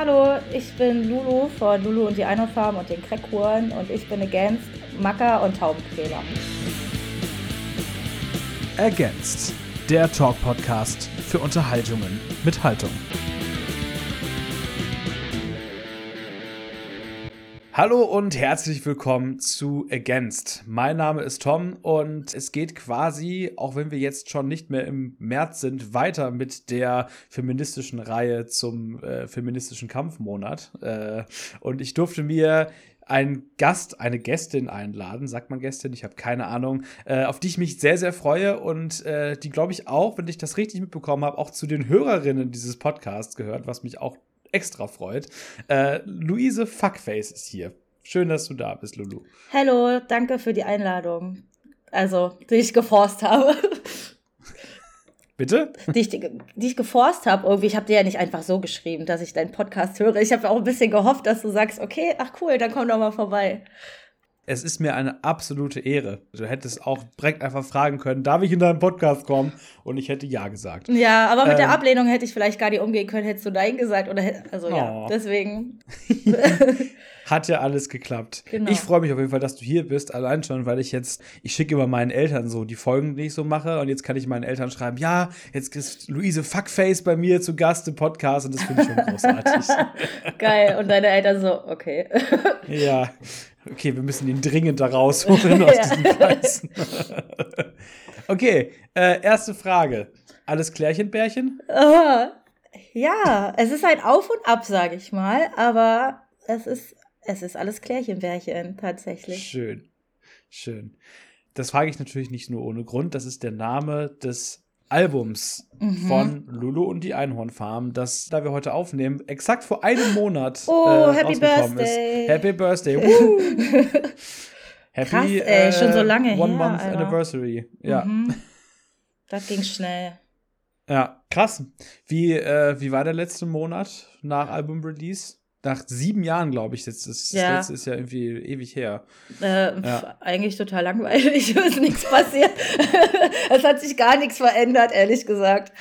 Hallo, ich bin Lulu von Lulu und die Einhornfarm und den Crackhuren und ich bin Against Macker und Taubenquäler. Against, der Talk-Podcast für Unterhaltungen mit Haltung. Hallo und herzlich willkommen zu Against. Mein Name ist Tom und es geht quasi, auch wenn wir jetzt schon nicht mehr im März sind, weiter mit der feministischen Reihe zum äh, feministischen Kampfmonat. Äh, und ich durfte mir einen Gast, eine Gästin einladen, sagt man Gästin, ich habe keine Ahnung, äh, auf die ich mich sehr, sehr freue und äh, die, glaube ich, auch, wenn ich das richtig mitbekommen habe, auch zu den Hörerinnen dieses Podcasts gehört, was mich auch extra freut. Äh, Luise Fuckface ist hier. Schön, dass du da bist, Lulu. Hallo, danke für die Einladung. Also, die ich geforst habe. Bitte? Die ich, die ich geforst habe. Irgendwie, ich habe dir ja nicht einfach so geschrieben, dass ich deinen Podcast höre. Ich habe auch ein bisschen gehofft, dass du sagst, okay, ach cool, dann komm doch mal vorbei. Es ist mir eine absolute Ehre. Du hättest auch direkt einfach fragen können, darf ich in deinen Podcast kommen? Und ich hätte ja gesagt. Ja, aber mit ähm, der Ablehnung hätte ich vielleicht gar nicht umgehen können, hättest du Nein gesagt. Oder also oh. ja, deswegen. Hat ja alles geklappt. Genau. Ich freue mich auf jeden Fall, dass du hier bist, allein schon, weil ich jetzt, ich schicke immer meinen Eltern so die Folgen, die ich so mache. Und jetzt kann ich meinen Eltern schreiben, ja, jetzt ist Luise Fuckface bei mir zu Gast im Podcast und das finde ich schon großartig. Geil. Und deine Eltern so, okay. ja. Okay, wir müssen ihn dringend da rausholen aus diesen Kreisen. okay, äh, erste Frage. Alles Klärchenbärchen? Uh, ja, es ist ein Auf und Ab, sage ich mal, aber es ist, es ist alles Klärchenbärchen tatsächlich. Schön, schön. Das frage ich natürlich nicht nur ohne Grund. Das ist der Name des Albums mhm. von Lulu und die Einhornfarm, das, da wir heute aufnehmen, exakt vor einem Monat oh, äh, Happy Birthday. ist. Happy Birthday. happy Krass, ey, schon so lange One her, Month Alter. Anniversary. Ja. Mhm. Das ging schnell. Ja, krass. Wie, äh, wie war der letzte Monat nach Album-Release? Nach sieben Jahren, glaube ich, jetzt das, ja. letzte ist ja irgendwie ewig her. Äh, ja. Eigentlich total langweilig, es ist nichts passiert. es hat sich gar nichts verändert, ehrlich gesagt.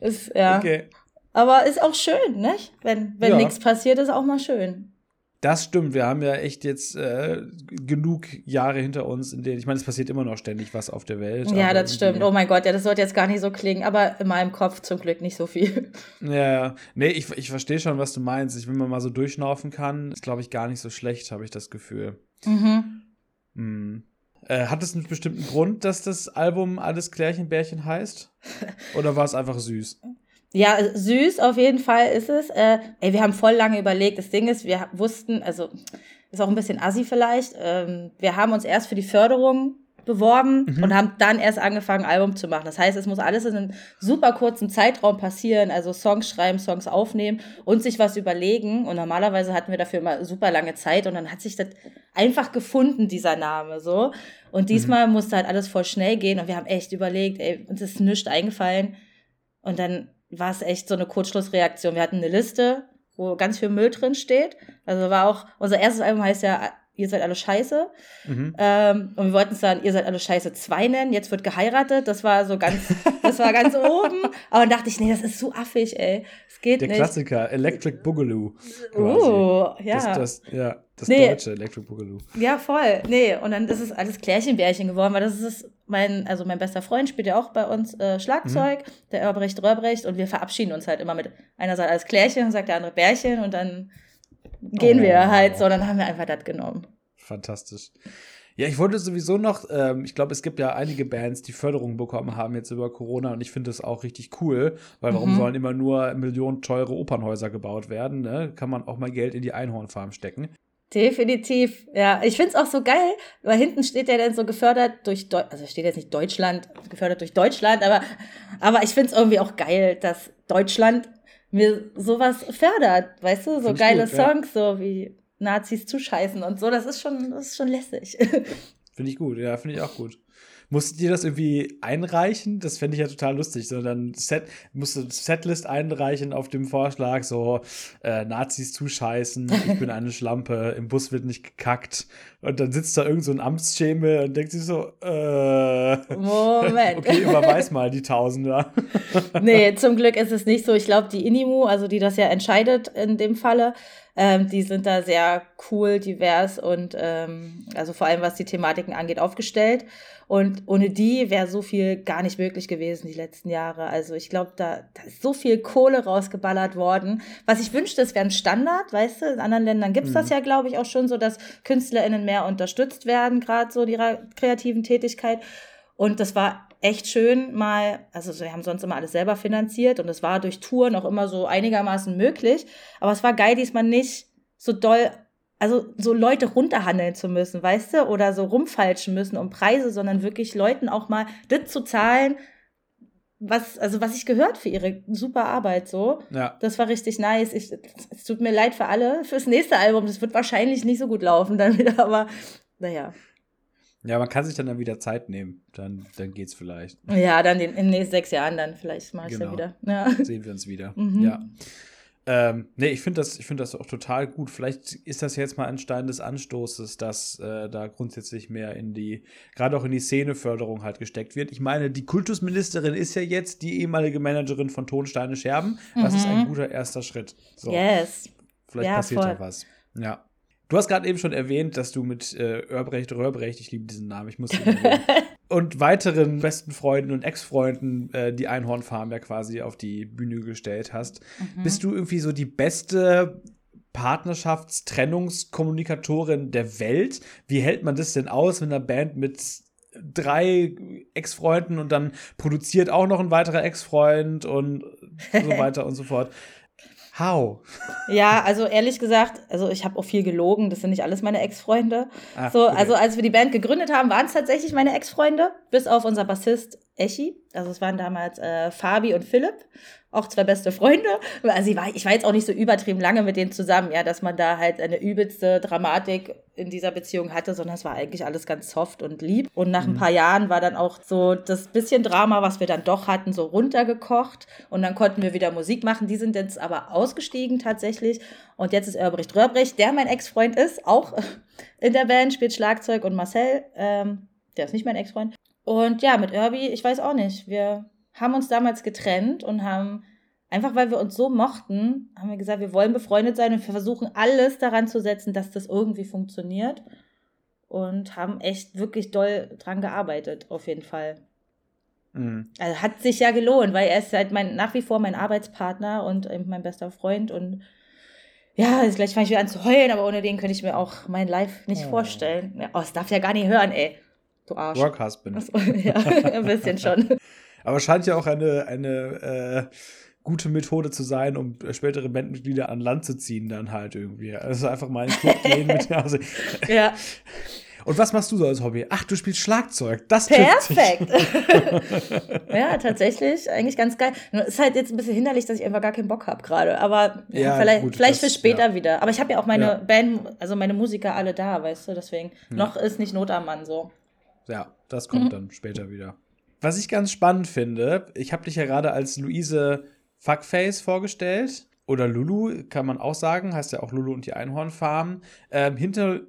Ist, ja. Okay. Aber ist auch schön, nicht? Wenn, wenn ja. nichts passiert, ist auch mal schön. Das stimmt, wir haben ja echt jetzt äh, genug Jahre hinter uns, in denen, ich meine, es passiert immer noch ständig was auf der Welt. Ja, das stimmt. Oh mein Gott, ja, das sollte jetzt gar nicht so klingen, aber in meinem Kopf zum Glück nicht so viel. Ja, nee, ich, ich verstehe schon, was du meinst. Ich, wenn man mal so durchschnaufen kann, ist, glaube ich, gar nicht so schlecht, habe ich das Gefühl. Mhm. Hm. Äh, hat es einen bestimmten Grund, dass das Album Alles Klärchenbärchen heißt? Oder war es einfach süß? Ja, süß auf jeden Fall ist es. Äh, ey, wir haben voll lange überlegt. Das Ding ist, wir wussten, also ist auch ein bisschen assi vielleicht. Ähm, wir haben uns erst für die Förderung beworben mhm. und haben dann erst angefangen, Album zu machen. Das heißt, es muss alles in einem super kurzen Zeitraum passieren, also Songs schreiben, Songs aufnehmen und sich was überlegen. Und normalerweise hatten wir dafür immer super lange Zeit und dann hat sich das einfach gefunden, dieser Name so. Und mhm. diesmal mhm. musste halt alles voll schnell gehen und wir haben echt überlegt, ey, uns ist nichts eingefallen. Und dann war es echt so eine Kurzschlussreaktion. Wir hatten eine Liste, wo ganz viel Müll drin steht. Also war auch, unser erstes Album heißt ja Ihr seid alle scheiße. Mhm. Ähm, und wir wollten es dann Ihr seid alle scheiße 2 nennen. Jetzt wird geheiratet. Das war so ganz, das war ganz oben. Aber dann dachte ich, nee, das ist so affig, ey. Es geht Der nicht. Der Klassiker, Electric Boogaloo. Oh, ja. Das, das, ja. Das nee. deutsche Electric Boogaloo. Ja, voll. Nee, und dann ist es alles Klärchenbärchen geworden, weil das ist mein, also mein bester Freund spielt ja auch bei uns äh, Schlagzeug, mhm. der Erbrecht Rörbrecht, und wir verabschieden uns halt immer mit einer sagt alles Klärchen und sagt der andere Bärchen und dann gehen oh. wir halt so, dann haben wir einfach das genommen. Fantastisch. Ja, ich wollte sowieso noch, ähm, ich glaube, es gibt ja einige Bands, die Förderung bekommen haben jetzt über Corona und ich finde das auch richtig cool, weil warum mhm. sollen immer nur Millionen teure Opernhäuser gebaut werden? Ne? Kann man auch mal Geld in die Einhornfarm stecken. Definitiv, ja. Ich find's auch so geil, weil hinten steht ja dann so gefördert durch, Deu also steht jetzt nicht Deutschland, gefördert durch Deutschland, aber, aber ich find's irgendwie auch geil, dass Deutschland mir sowas fördert, weißt du, so Find geile gut, Songs, ja. so wie Nazis zuscheißen und so, das ist schon, das ist schon lässig. Finde ich gut, ja, finde ich auch gut. Musstet ihr das irgendwie einreichen? Das fände ich ja total lustig. So, dann Set, musst du Setlist einreichen auf dem Vorschlag, so äh, Nazis zuscheißen, ich bin eine Schlampe, im Bus wird nicht gekackt. Und dann sitzt da irgend so ein Amtsschemel und denkt sich so, äh, Moment. okay, überweis mal die Tausender. nee, zum Glück ist es nicht so. Ich glaube, die Inimu, also die das ja entscheidet in dem Falle, ähm, die sind da sehr cool, divers und ähm, also vor allem was die Thematiken angeht, aufgestellt. Und ohne die wäre so viel gar nicht möglich gewesen die letzten Jahre. Also ich glaube, da, da ist so viel Kohle rausgeballert worden. Was ich wünschte, es wäre ein Standard, weißt du? In anderen Ländern gibt's mhm. das ja, glaube ich, auch schon so, dass KünstlerInnen mehr unterstützt werden, gerade so ihrer kreativen Tätigkeit. Und das war echt schön mal, also wir haben sonst immer alles selber finanziert und es war durch Touren auch immer so einigermaßen möglich. Aber es war geil, diesmal nicht so doll also so Leute runterhandeln zu müssen, weißt du, oder so rumfalschen müssen um Preise, sondern wirklich Leuten auch mal das zu zahlen, was, also was ich gehört für ihre super Arbeit so. Ja. Das war richtig nice. Ich, es tut mir leid für alle fürs nächste Album. Das wird wahrscheinlich nicht so gut laufen dann wieder, aber naja. Ja, man kann sich dann, dann wieder Zeit nehmen. Dann, dann geht's vielleicht. Ja, dann in den nächsten sechs Jahren dann vielleicht mal genau. wieder. Ja. Sehen wir uns wieder. Mhm. Ja. Ähm, nee, ich finde das, find das auch total gut. Vielleicht ist das jetzt mal ein Stein des Anstoßes, dass äh, da grundsätzlich mehr in die, gerade auch in die Szeneförderung halt gesteckt wird. Ich meine, die Kultusministerin ist ja jetzt die ehemalige Managerin von Tonsteine Scherben. Das mhm. ist ein mhm. guter erster Schritt. So. Yes. Vielleicht ja, passiert voll. da was. Ja. Du hast gerade eben schon erwähnt, dass du mit äh, Örbrecht, Rörbrecht, ich liebe diesen Namen, ich muss ihn erwähnen, und weiteren besten Freunden und Ex-Freunden äh, die Einhornfarm ja quasi auf die Bühne gestellt hast. Mhm. Bist du irgendwie so die beste Partnerschaftstrennungskommunikatorin der Welt? Wie hält man das denn aus, wenn eine Band mit drei Ex-Freunden und dann produziert auch noch ein weiterer Ex-Freund und so weiter und so fort? How? Ja, also ehrlich gesagt, also ich habe auch viel gelogen, das sind nicht alles meine Ex-Freunde. So, okay. also als wir die Band gegründet haben, waren es tatsächlich meine Ex-Freunde, bis auf unser Bassist Echi. Also es waren damals äh, Fabi und Philipp auch zwei beste Freunde. Also ich war, ich war jetzt auch nicht so übertrieben lange mit denen zusammen, ja, dass man da halt eine übelste Dramatik in dieser Beziehung hatte, sondern es war eigentlich alles ganz soft und lieb. Und nach mhm. ein paar Jahren war dann auch so das bisschen Drama, was wir dann doch hatten, so runtergekocht. Und dann konnten wir wieder Musik machen. Die sind jetzt aber ausgestiegen tatsächlich. Und jetzt ist Erbrecht Rörbrecht, der mein Ex-Freund ist, auch in der Band, spielt Schlagzeug und Marcel, ähm, der ist nicht mein Ex-Freund. Und ja, mit Irby, ich weiß auch nicht. Wir haben uns damals getrennt und haben einfach, weil wir uns so mochten, haben wir gesagt, wir wollen befreundet sein und wir versuchen alles daran zu setzen, dass das irgendwie funktioniert. Und haben echt wirklich doll dran gearbeitet, auf jeden Fall. Mhm. Also hat sich ja gelohnt, weil er ist halt mein, nach wie vor mein Arbeitspartner und mein bester Freund und ja, jetzt gleich fange ich wieder an zu heulen, aber ohne den könnte ich mir auch mein Live nicht oh. vorstellen. Ja, oh, das darf ja gar nicht hören, ey. Du Arsch. Work Husband. ja, ein bisschen schon. Aber scheint ja auch eine, eine äh, gute Methode zu sein, um spätere Bandmitglieder an Land zu ziehen, dann halt irgendwie. Also einfach mal in den Club gehen mit. Also, ja. Und was machst du so als Hobby? Ach, du spielst Schlagzeug. Das Perfekt. ja, tatsächlich. Eigentlich ganz geil. Ist halt jetzt ein bisschen hinderlich, dass ich einfach gar keinen Bock habe gerade. Aber ja, vielleicht, gut, vielleicht das, für später ja. wieder. Aber ich habe ja auch meine ja. Band, also meine Musiker alle da, weißt du. Deswegen, noch ist nicht Not am Mann so. Ja, das kommt mhm. dann später wieder. Was ich ganz spannend finde, ich habe dich ja gerade als Luise Fuckface vorgestellt. Oder Lulu, kann man auch sagen, heißt ja auch Lulu und die Einhornfarm. Ähm, hinter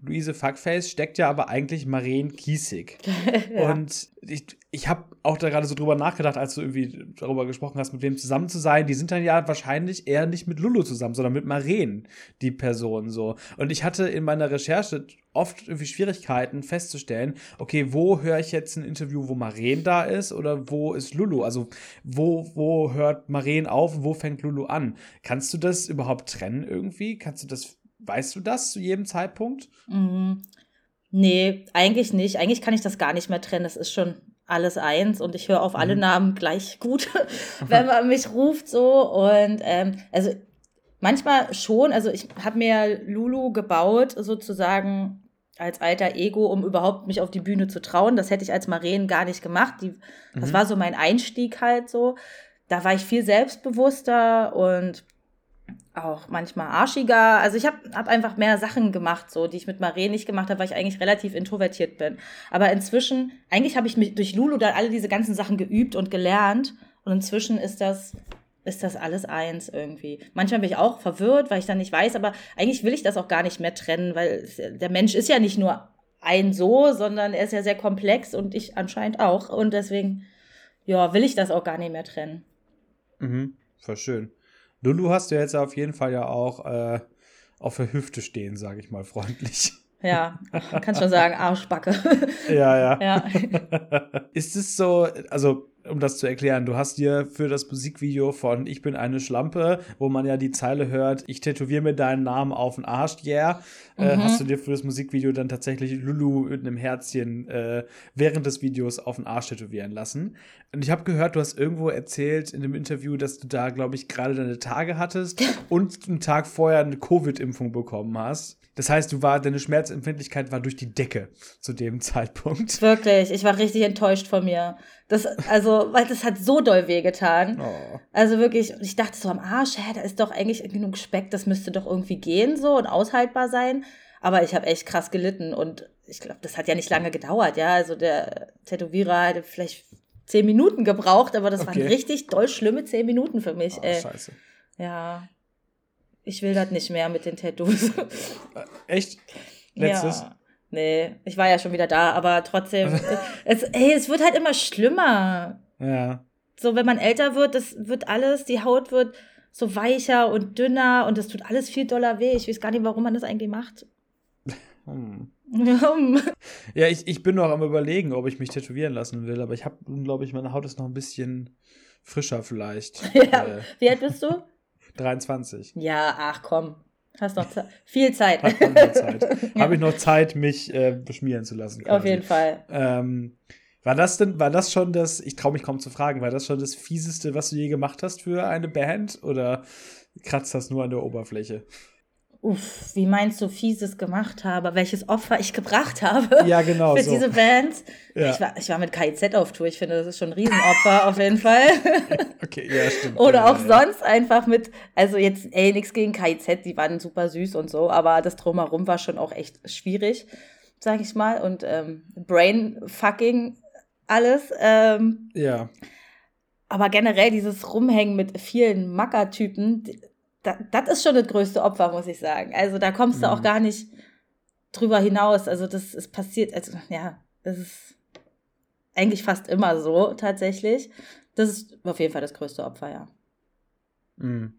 Luise Fuckface steckt ja aber eigentlich Maren Kiesig. ja. Und ich, ich habe auch da gerade so drüber nachgedacht, als du irgendwie darüber gesprochen hast, mit wem zusammen zu sein. Die sind dann ja wahrscheinlich eher nicht mit Lulu zusammen, sondern mit Maren, die Person so. Und ich hatte in meiner Recherche oft irgendwie Schwierigkeiten festzustellen, okay, wo höre ich jetzt ein Interview, wo Maren da ist oder wo ist Lulu? Also wo, wo hört Maren auf und wo fängt Lulu an? Kannst du das überhaupt trennen irgendwie? Kannst du das Weißt du das zu jedem Zeitpunkt? Mhm. Nee, eigentlich nicht. Eigentlich kann ich das gar nicht mehr trennen. Das ist schon alles eins und ich höre auf alle mhm. Namen gleich gut, wenn man mich ruft so. Und ähm, also manchmal schon, also ich habe mir Lulu gebaut, sozusagen als alter Ego, um überhaupt mich auf die Bühne zu trauen. Das hätte ich als Maren gar nicht gemacht. Die, mhm. Das war so mein Einstieg halt so. Da war ich viel selbstbewusster und auch manchmal arschiger. Also ich habe hab einfach mehr Sachen gemacht, so die ich mit Maren nicht gemacht habe, weil ich eigentlich relativ introvertiert bin. Aber inzwischen, eigentlich habe ich mich durch Lulu dann alle diese ganzen Sachen geübt und gelernt. Und inzwischen ist das ist das alles eins irgendwie. Manchmal bin ich auch verwirrt, weil ich dann nicht weiß, aber eigentlich will ich das auch gar nicht mehr trennen, weil der Mensch ist ja nicht nur ein so, sondern er ist ja sehr komplex und ich anscheinend auch. Und deswegen, ja, will ich das auch gar nicht mehr trennen. Mhm, voll schön. Lulu hast du jetzt auf jeden Fall ja auch äh, auf der Hüfte stehen, sage ich mal freundlich. Ja, kannst schon sagen, Arschbacke. ja, ja. ja. Ist es so, also um das zu erklären, du hast dir für das Musikvideo von Ich bin eine Schlampe, wo man ja die Zeile hört, ich tätowiere mir deinen Namen auf den Arsch, yeah, äh, mhm. äh, hast du dir für das Musikvideo dann tatsächlich Lulu mit einem Herzchen äh, während des Videos auf den Arsch tätowieren lassen. Und ich habe gehört, du hast irgendwo erzählt in dem Interview, dass du da, glaube ich, gerade deine Tage hattest und einen Tag vorher eine Covid-Impfung bekommen hast. Das heißt, du war, deine Schmerzempfindlichkeit war durch die Decke zu dem Zeitpunkt. Wirklich, ich war richtig enttäuscht von mir. Das, also, weil das hat so doll wehgetan. Oh. Also wirklich, ich dachte so am Arsch, hä, da ist doch eigentlich genug Speck, das müsste doch irgendwie gehen so und aushaltbar sein. Aber ich habe echt krass gelitten und ich glaube, das hat ja nicht lange gedauert, ja. Also der Tätowierer hatte vielleicht zehn Minuten gebraucht, aber das okay. waren richtig doll schlimme zehn Minuten für mich. Oh, ey. Scheiße. Ja. Ich will das nicht mehr mit den Tattoos. Äh, echt? Letztes? Ja. Nee, ich war ja schon wieder da, aber trotzdem, es, ey, es wird halt immer schlimmer. Ja. So, wenn man älter wird, das wird alles, die Haut wird so weicher und dünner und das tut alles viel doller weh. Ich weiß gar nicht, warum man das eigentlich macht. Hm. ja, ich, ich bin noch am überlegen, ob ich mich tätowieren lassen will, aber ich habe, glaube ich, meine Haut ist noch ein bisschen frischer vielleicht. ja. Äh, Wie alt bist du? 23. Ja, ach komm. Hast noch Ze viel Zeit. Zeit. ja. Habe ich noch Zeit, mich äh, beschmieren zu lassen. Quasi. Auf jeden Fall. Ähm, war das denn, war das schon das, ich traue mich kaum zu fragen, war das schon das fieseste, was du je gemacht hast für eine Band oder kratzt das nur an der Oberfläche? Uff, wie meinst du, fieses gemacht habe, welches Opfer ich gebracht habe ja, genau, für so. diese Band. Ja. Ich, war, ich war mit KIZ auf Tour, ich finde, das ist schon ein Riesenopfer auf jeden Fall. okay, ja, stimmt. Oder ja, auch ja. sonst einfach mit, also jetzt, ey, nichts gegen KIZ, die waren super süß und so, aber das Drumherum war schon auch echt schwierig, sag ich mal. Und ähm, Brainfucking alles. Ähm, ja. Aber generell dieses Rumhängen mit vielen Mackertypen, das ist schon das größte Opfer, muss ich sagen. Also da kommst du mhm. auch gar nicht drüber hinaus. Also das ist passiert, also ja, das ist eigentlich fast immer so tatsächlich. Das ist auf jeden Fall das größte Opfer, ja. Mhm.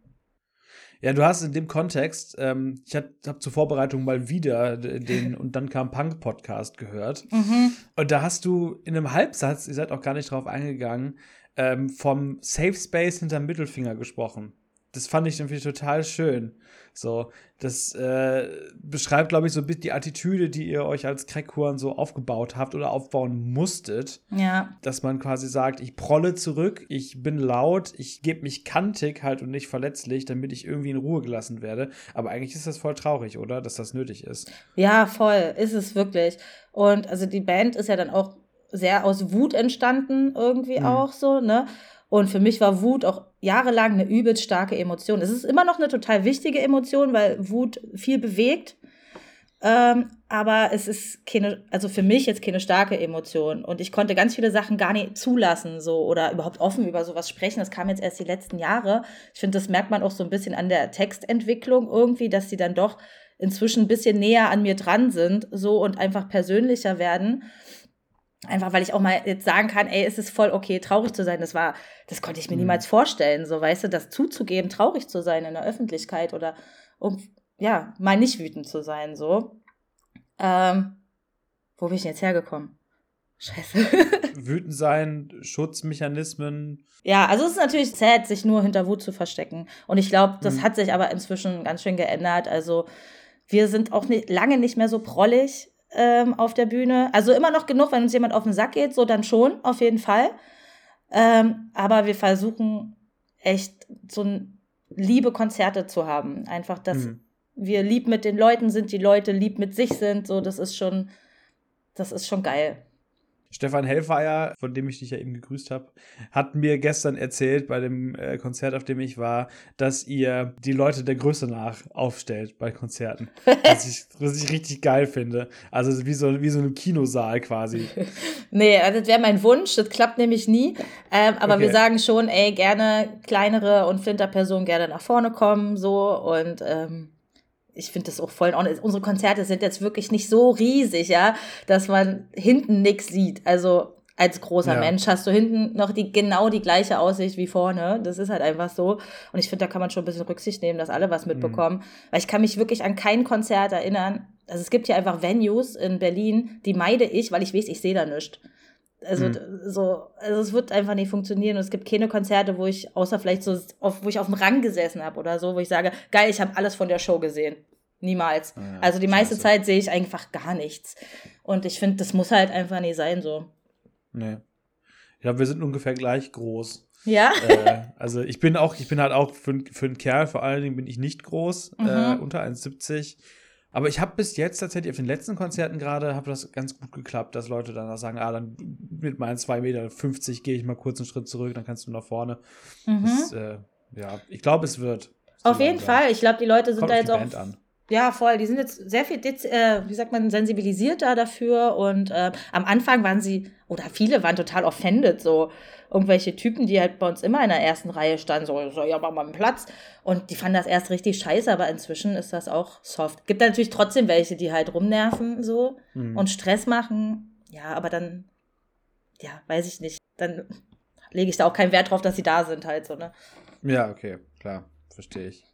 Ja, du hast in dem Kontext, ähm, ich habe zur Vorbereitung mal wieder den und dann kam Punk Podcast gehört. Mhm. Und da hast du in einem Halbsatz, ihr seid auch gar nicht drauf eingegangen, ähm, vom Safe Space hinterm Mittelfinger gesprochen das fand ich irgendwie total schön. So, das äh, beschreibt, glaube ich, so ein bisschen die Attitüde, die ihr euch als Crackhuren so aufgebaut habt oder aufbauen musstet. Ja. Dass man quasi sagt, ich prolle zurück, ich bin laut, ich gebe mich kantig halt und nicht verletzlich, damit ich irgendwie in Ruhe gelassen werde. Aber eigentlich ist das voll traurig, oder? Dass das nötig ist. Ja, voll, ist es wirklich. Und also die Band ist ja dann auch sehr aus Wut entstanden, irgendwie mhm. auch so, ne? Und für mich war Wut auch jahrelang eine übelst starke Emotion. Es ist immer noch eine total wichtige Emotion, weil Wut viel bewegt. Ähm, aber es ist keine, also für mich jetzt keine starke Emotion. Und ich konnte ganz viele Sachen gar nicht zulassen, so oder überhaupt offen über sowas sprechen. Das kam jetzt erst die letzten Jahre. Ich finde, das merkt man auch so ein bisschen an der Textentwicklung irgendwie, dass sie dann doch inzwischen ein bisschen näher an mir dran sind, so und einfach persönlicher werden. Einfach weil ich auch mal jetzt sagen kann, ey, es ist voll okay, traurig zu sein. Das war, das konnte ich mir mhm. niemals vorstellen, so weißt du, das zuzugeben, traurig zu sein in der Öffentlichkeit oder um ja, mal nicht wütend zu sein, so. Ähm, wo bin ich jetzt hergekommen? Scheiße. Wütend sein, Schutzmechanismen. Ja, also es ist natürlich sad, sich nur hinter Wut zu verstecken. Und ich glaube, das mhm. hat sich aber inzwischen ganz schön geändert. Also wir sind auch nicht, lange nicht mehr so prollig ähm, auf der Bühne. Also immer noch genug, wenn uns jemand auf den Sack geht, so dann schon, auf jeden Fall. Ähm, aber wir versuchen echt so liebe Konzerte zu haben. Einfach, dass mhm. wir lieb mit den Leuten sind, die Leute lieb mit sich sind. So, das ist schon, das ist schon geil. Stefan Hellfeier, von dem ich dich ja eben gegrüßt habe, hat mir gestern erzählt bei dem äh, Konzert, auf dem ich war, dass ihr die Leute der Größe nach aufstellt bei Konzerten. was, ich, was ich richtig geil finde. Also wie so, wie so ein Kinosaal quasi. nee, also das wäre mein Wunsch. Das klappt nämlich nie. Ähm, aber okay. wir sagen schon, ey, gerne kleinere und Flinterpersonen gerne nach vorne kommen, so und ähm, ich finde das auch voll. Unsere Konzerte sind jetzt wirklich nicht so riesig, ja, dass man hinten nichts sieht. Also als großer ja. Mensch hast du hinten noch die genau die gleiche Aussicht wie vorne. Das ist halt einfach so. Und ich finde, da kann man schon ein bisschen Rücksicht nehmen, dass alle was mhm. mitbekommen. Mhm. Weil ich kann mich wirklich an kein Konzert erinnern. Also es gibt ja einfach Venues in Berlin, die meide ich, weil ich weiß, ich sehe da nichts. Also mhm. so, also es wird einfach nicht funktionieren. Und es gibt keine Konzerte, wo ich, außer vielleicht so, auf, wo ich auf dem Rang gesessen habe oder so, wo ich sage, geil, ich habe alles von der Show gesehen. Niemals. Ja, also die meiste scheiße. Zeit sehe ich einfach gar nichts. Und ich finde, das muss halt einfach nicht sein so. Nee. Ich glaube, wir sind ungefähr gleich groß. Ja. Äh, also ich bin auch, ich bin halt auch für, für einen Kerl vor allen Dingen bin ich nicht groß, mhm. äh, unter 1,70. Aber ich habe bis jetzt tatsächlich auf den letzten Konzerten gerade, habe das ganz gut geklappt, dass Leute dann sagen, ah, dann mit meinen 2,50 Meter gehe ich mal kurz einen Schritt zurück, dann kannst du nach vorne. Mhm. Das, äh, ja, ich glaube, es wird. Auf jeden Fall. Ich glaube, die Leute sind Kommt da jetzt auch an. Ja, voll. Die sind jetzt sehr viel, äh, wie sagt man, sensibilisierter dafür. Und äh, am Anfang waren sie, oder viele waren total offended, so irgendwelche Typen, die halt bei uns immer in der ersten Reihe standen, so, so ja, mach mal einen Platz. Und die fanden das erst richtig scheiße, aber inzwischen ist das auch soft. Gibt natürlich trotzdem welche, die halt rumnerven so mhm. und Stress machen. Ja, aber dann, ja, weiß ich nicht. Dann lege ich da auch keinen Wert drauf, dass sie da sind, halt so, ne? Ja, okay, klar, verstehe ich.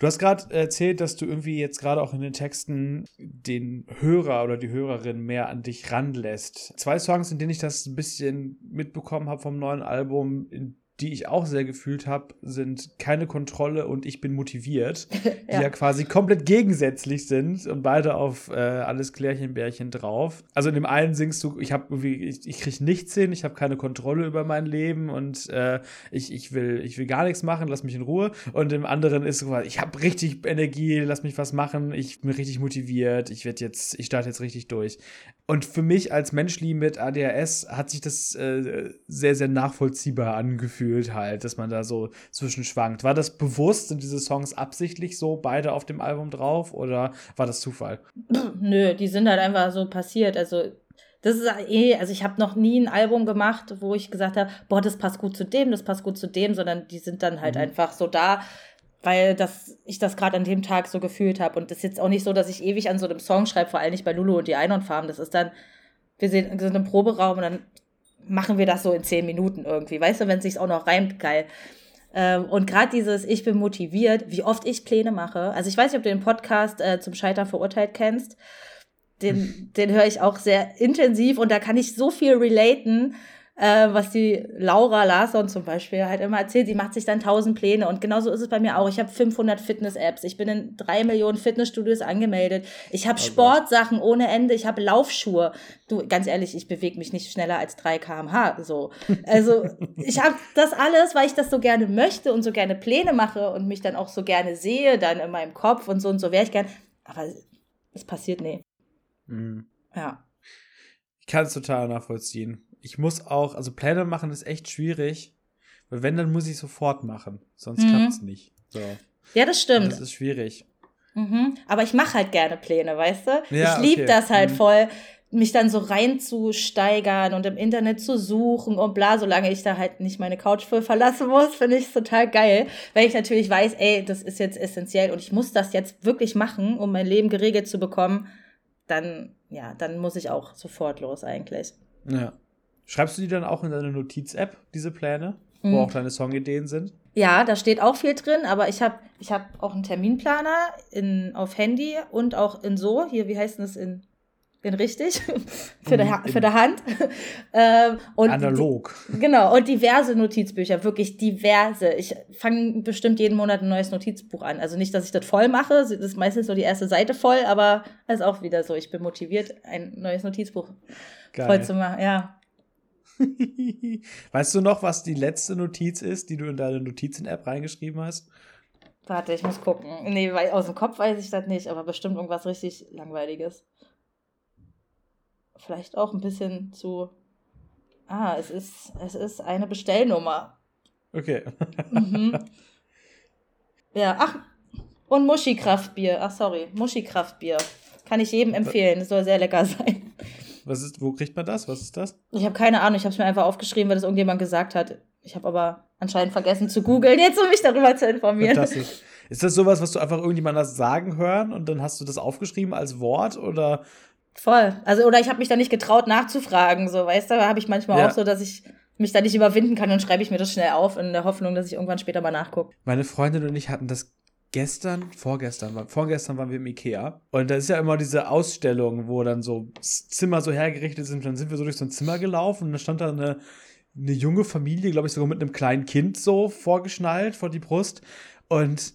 Du hast gerade erzählt, dass du irgendwie jetzt gerade auch in den Texten den Hörer oder die Hörerin mehr an dich ranlässt. Zwei Songs, in denen ich das ein bisschen mitbekommen habe vom neuen Album, in die ich auch sehr gefühlt habe, sind keine Kontrolle und ich bin motiviert, ja. die ja quasi komplett gegensätzlich sind und beide auf äh, alles Klärchenbärchen drauf. Also in dem einen singst du, ich habe irgendwie, ich, ich krieg nichts hin, ich habe keine Kontrolle über mein Leben und äh, ich, ich will, ich will gar nichts machen, lass mich in Ruhe. Und im anderen ist so, ich habe richtig Energie, lass mich was machen, ich bin richtig motiviert, ich werde jetzt, ich starte jetzt richtig durch. Und für mich als Menschli mit ADHS hat sich das äh, sehr, sehr nachvollziehbar angefühlt, halt, dass man da so zwischenschwankt. War das bewusst? Sind diese Songs absichtlich so beide auf dem Album drauf oder war das Zufall? Nö, die sind halt einfach so passiert. Also das ist eh, also ich habe noch nie ein Album gemacht, wo ich gesagt habe, boah, das passt gut zu dem, das passt gut zu dem, sondern die sind dann halt mhm. einfach so da weil das, ich das gerade an dem Tag so gefühlt habe. Und das ist jetzt auch nicht so, dass ich ewig an so einem Song schreibe, vor allem nicht bei Lulu und die Einhornfarben. Das ist dann, wir sind, sind im Proberaum und dann machen wir das so in zehn Minuten irgendwie. Weißt du, wenn es sich auch noch reimt, geil. Ähm, und gerade dieses Ich bin motiviert, wie oft ich Pläne mache. Also ich weiß nicht, ob du den Podcast äh, zum Scheitern verurteilt kennst. Den, den höre ich auch sehr intensiv und da kann ich so viel relaten äh, was die Laura Larsson zum Beispiel halt immer erzählt. Sie macht sich dann tausend Pläne und genauso ist es bei mir auch. Ich habe 500 Fitness-Apps. Ich bin in drei Millionen Fitnessstudios angemeldet. Ich habe oh Sportsachen ohne Ende. Ich habe Laufschuhe. Du, ganz ehrlich, ich bewege mich nicht schneller als 3 kmh. So. Also ich habe das alles, weil ich das so gerne möchte und so gerne Pläne mache und mich dann auch so gerne sehe, dann in meinem Kopf und so und so wäre ich gern. Aber es passiert nie. Mhm. Ja. Ich kann es total nachvollziehen ich muss auch, also Pläne machen ist echt schwierig, weil wenn, dann muss ich sofort machen, sonst mhm. klappt es nicht. So. Ja, das stimmt. Und das ist schwierig. Mhm. Aber ich mache halt gerne Pläne, weißt du? Ja, ich liebe okay. das halt mhm. voll, mich dann so reinzusteigern und im Internet zu suchen und bla, solange ich da halt nicht meine Couch für verlassen muss, finde ich es total geil, weil ich natürlich weiß, ey, das ist jetzt essentiell und ich muss das jetzt wirklich machen, um mein Leben geregelt zu bekommen, dann, ja, dann muss ich auch sofort los eigentlich. Ja. Schreibst du die dann auch in deine Notiz-App, diese Pläne, mhm. wo auch deine Songideen sind? Ja, da steht auch viel drin, aber ich habe ich hab auch einen Terminplaner in, auf Handy und auch in so, hier, wie heißt das in, in richtig? für, der, mhm, für der Hand. ähm, und Analog. Die, genau, und diverse Notizbücher, wirklich diverse. Ich fange bestimmt jeden Monat ein neues Notizbuch an. Also nicht, dass ich das voll mache, das ist meistens so die erste Seite voll, aber das ist auch wieder so. Ich bin motiviert, ein neues Notizbuch Geil. voll zu machen. Ja. weißt du noch, was die letzte Notiz ist, die du in deine Notizen-App reingeschrieben hast? Warte, ich muss gucken. Nee, aus dem Kopf weiß ich das nicht, aber bestimmt irgendwas richtig Langweiliges. Vielleicht auch ein bisschen zu Ah, es ist, es ist eine Bestellnummer. Okay. Mhm. Ja, ach, und Muschi-Kraftbier. Ach, sorry, Muschi-Kraftbier. Kann ich jedem empfehlen. Es soll sehr lecker sein. Was ist, wo kriegt man das? Was ist das? Ich habe keine Ahnung, ich habe es mir einfach aufgeschrieben, weil das irgendjemand gesagt hat. Ich habe aber anscheinend vergessen zu googeln, jetzt um mich darüber zu informieren. Fantastisch. Ist das sowas, was du einfach irgendjemand das sagen hören und dann hast du das aufgeschrieben als Wort oder? Voll. Also, oder ich habe mich da nicht getraut nachzufragen, so, weißt du, da habe ich manchmal ja. auch so, dass ich mich da nicht überwinden kann, dann schreibe ich mir das schnell auf in der Hoffnung, dass ich irgendwann später mal nachgucke. Meine Freundin und ich hatten das gestern, vorgestern, vorgestern waren wir im Ikea und da ist ja immer diese Ausstellung, wo dann so Zimmer so hergerichtet sind. Dann sind wir so durch so ein Zimmer gelaufen und da stand da eine, eine junge Familie, glaube ich sogar mit einem kleinen Kind so vorgeschnallt vor die Brust und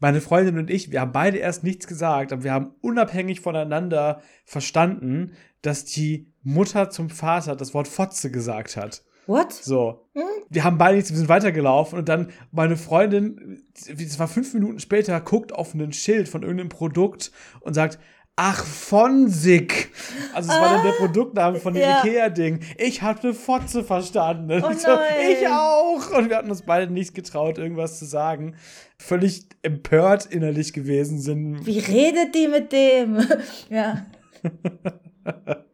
meine Freundin und ich, wir haben beide erst nichts gesagt, aber wir haben unabhängig voneinander verstanden, dass die Mutter zum Vater das Wort Fotze gesagt hat. What? So. Hm? Wir haben beide nichts, wir sind weitergelaufen und dann meine Freundin, das war fünf Minuten später, guckt auf ein Schild von irgendeinem Produkt und sagt, Ach, Fonsig. Also es ah, war dann der ah, Produktname von dem ja. Ikea-Ding. Ich hatte Fotze verstanden. Oh so, ich auch. Und wir hatten uns beide nicht getraut, irgendwas zu sagen. Völlig empört innerlich gewesen sind. Wie redet die mit dem? ja.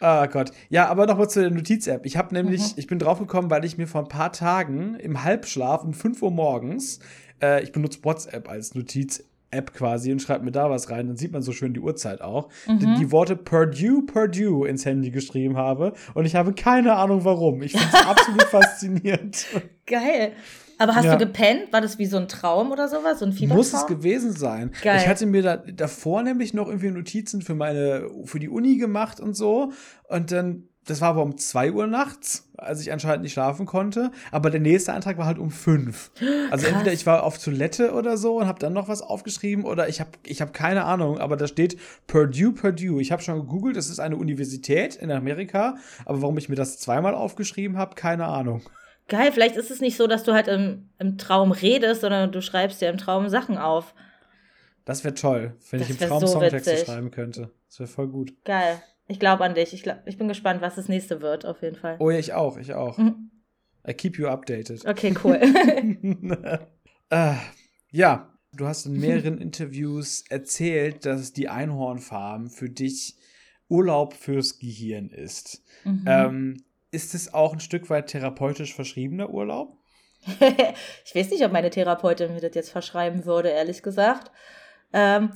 Ah Gott. Ja, aber nochmal zu der Notiz-App. Ich habe nämlich, mhm. ich bin draufgekommen, weil ich mir vor ein paar Tagen im Halbschlaf um 5 Uhr morgens, äh, ich benutze WhatsApp als Notiz-App quasi und schreibe mir da was rein, dann sieht man so schön die Uhrzeit auch, mhm. die, die, Worte Purdue, Purdue ins Handy geschrieben habe und ich habe keine Ahnung warum. Ich finde es absolut faszinierend. Geil. Aber hast ja. du gepennt? War das wie so ein Traum oder sowas? So ein Fiebertraum? Muss es gewesen sein. Geil. Ich hatte mir da, davor nämlich noch irgendwie Notizen für meine, für die Uni gemacht und so. Und dann, das war aber um zwei Uhr nachts, als ich anscheinend nicht schlafen konnte. Aber der nächste Antrag war halt um fünf. Also Krass. entweder ich war auf Toilette oder so und habe dann noch was aufgeschrieben oder ich habe ich hab keine Ahnung. Aber da steht Purdue, Purdue. Ich habe schon gegoogelt, es ist eine Universität in Amerika. Aber warum ich mir das zweimal aufgeschrieben habe, keine Ahnung. Geil, vielleicht ist es nicht so, dass du halt im, im Traum redest, sondern du schreibst dir im Traum Sachen auf. Das wäre toll, wenn das ich im Traum so Songtexte schreiben könnte. Das wäre voll gut. Geil. Ich glaube an dich. Ich, glaub, ich bin gespannt, was das nächste wird, auf jeden Fall. Oh ja, ich auch, ich auch. Mhm. I keep you updated. Okay, cool. äh, ja, du hast in mehreren Interviews erzählt, dass die Einhornfarm für dich Urlaub fürs Gehirn ist. Mhm. Ähm, ist es auch ein Stück weit therapeutisch verschriebener Urlaub? ich weiß nicht, ob meine Therapeutin mir das jetzt verschreiben würde, ehrlich gesagt. Ähm,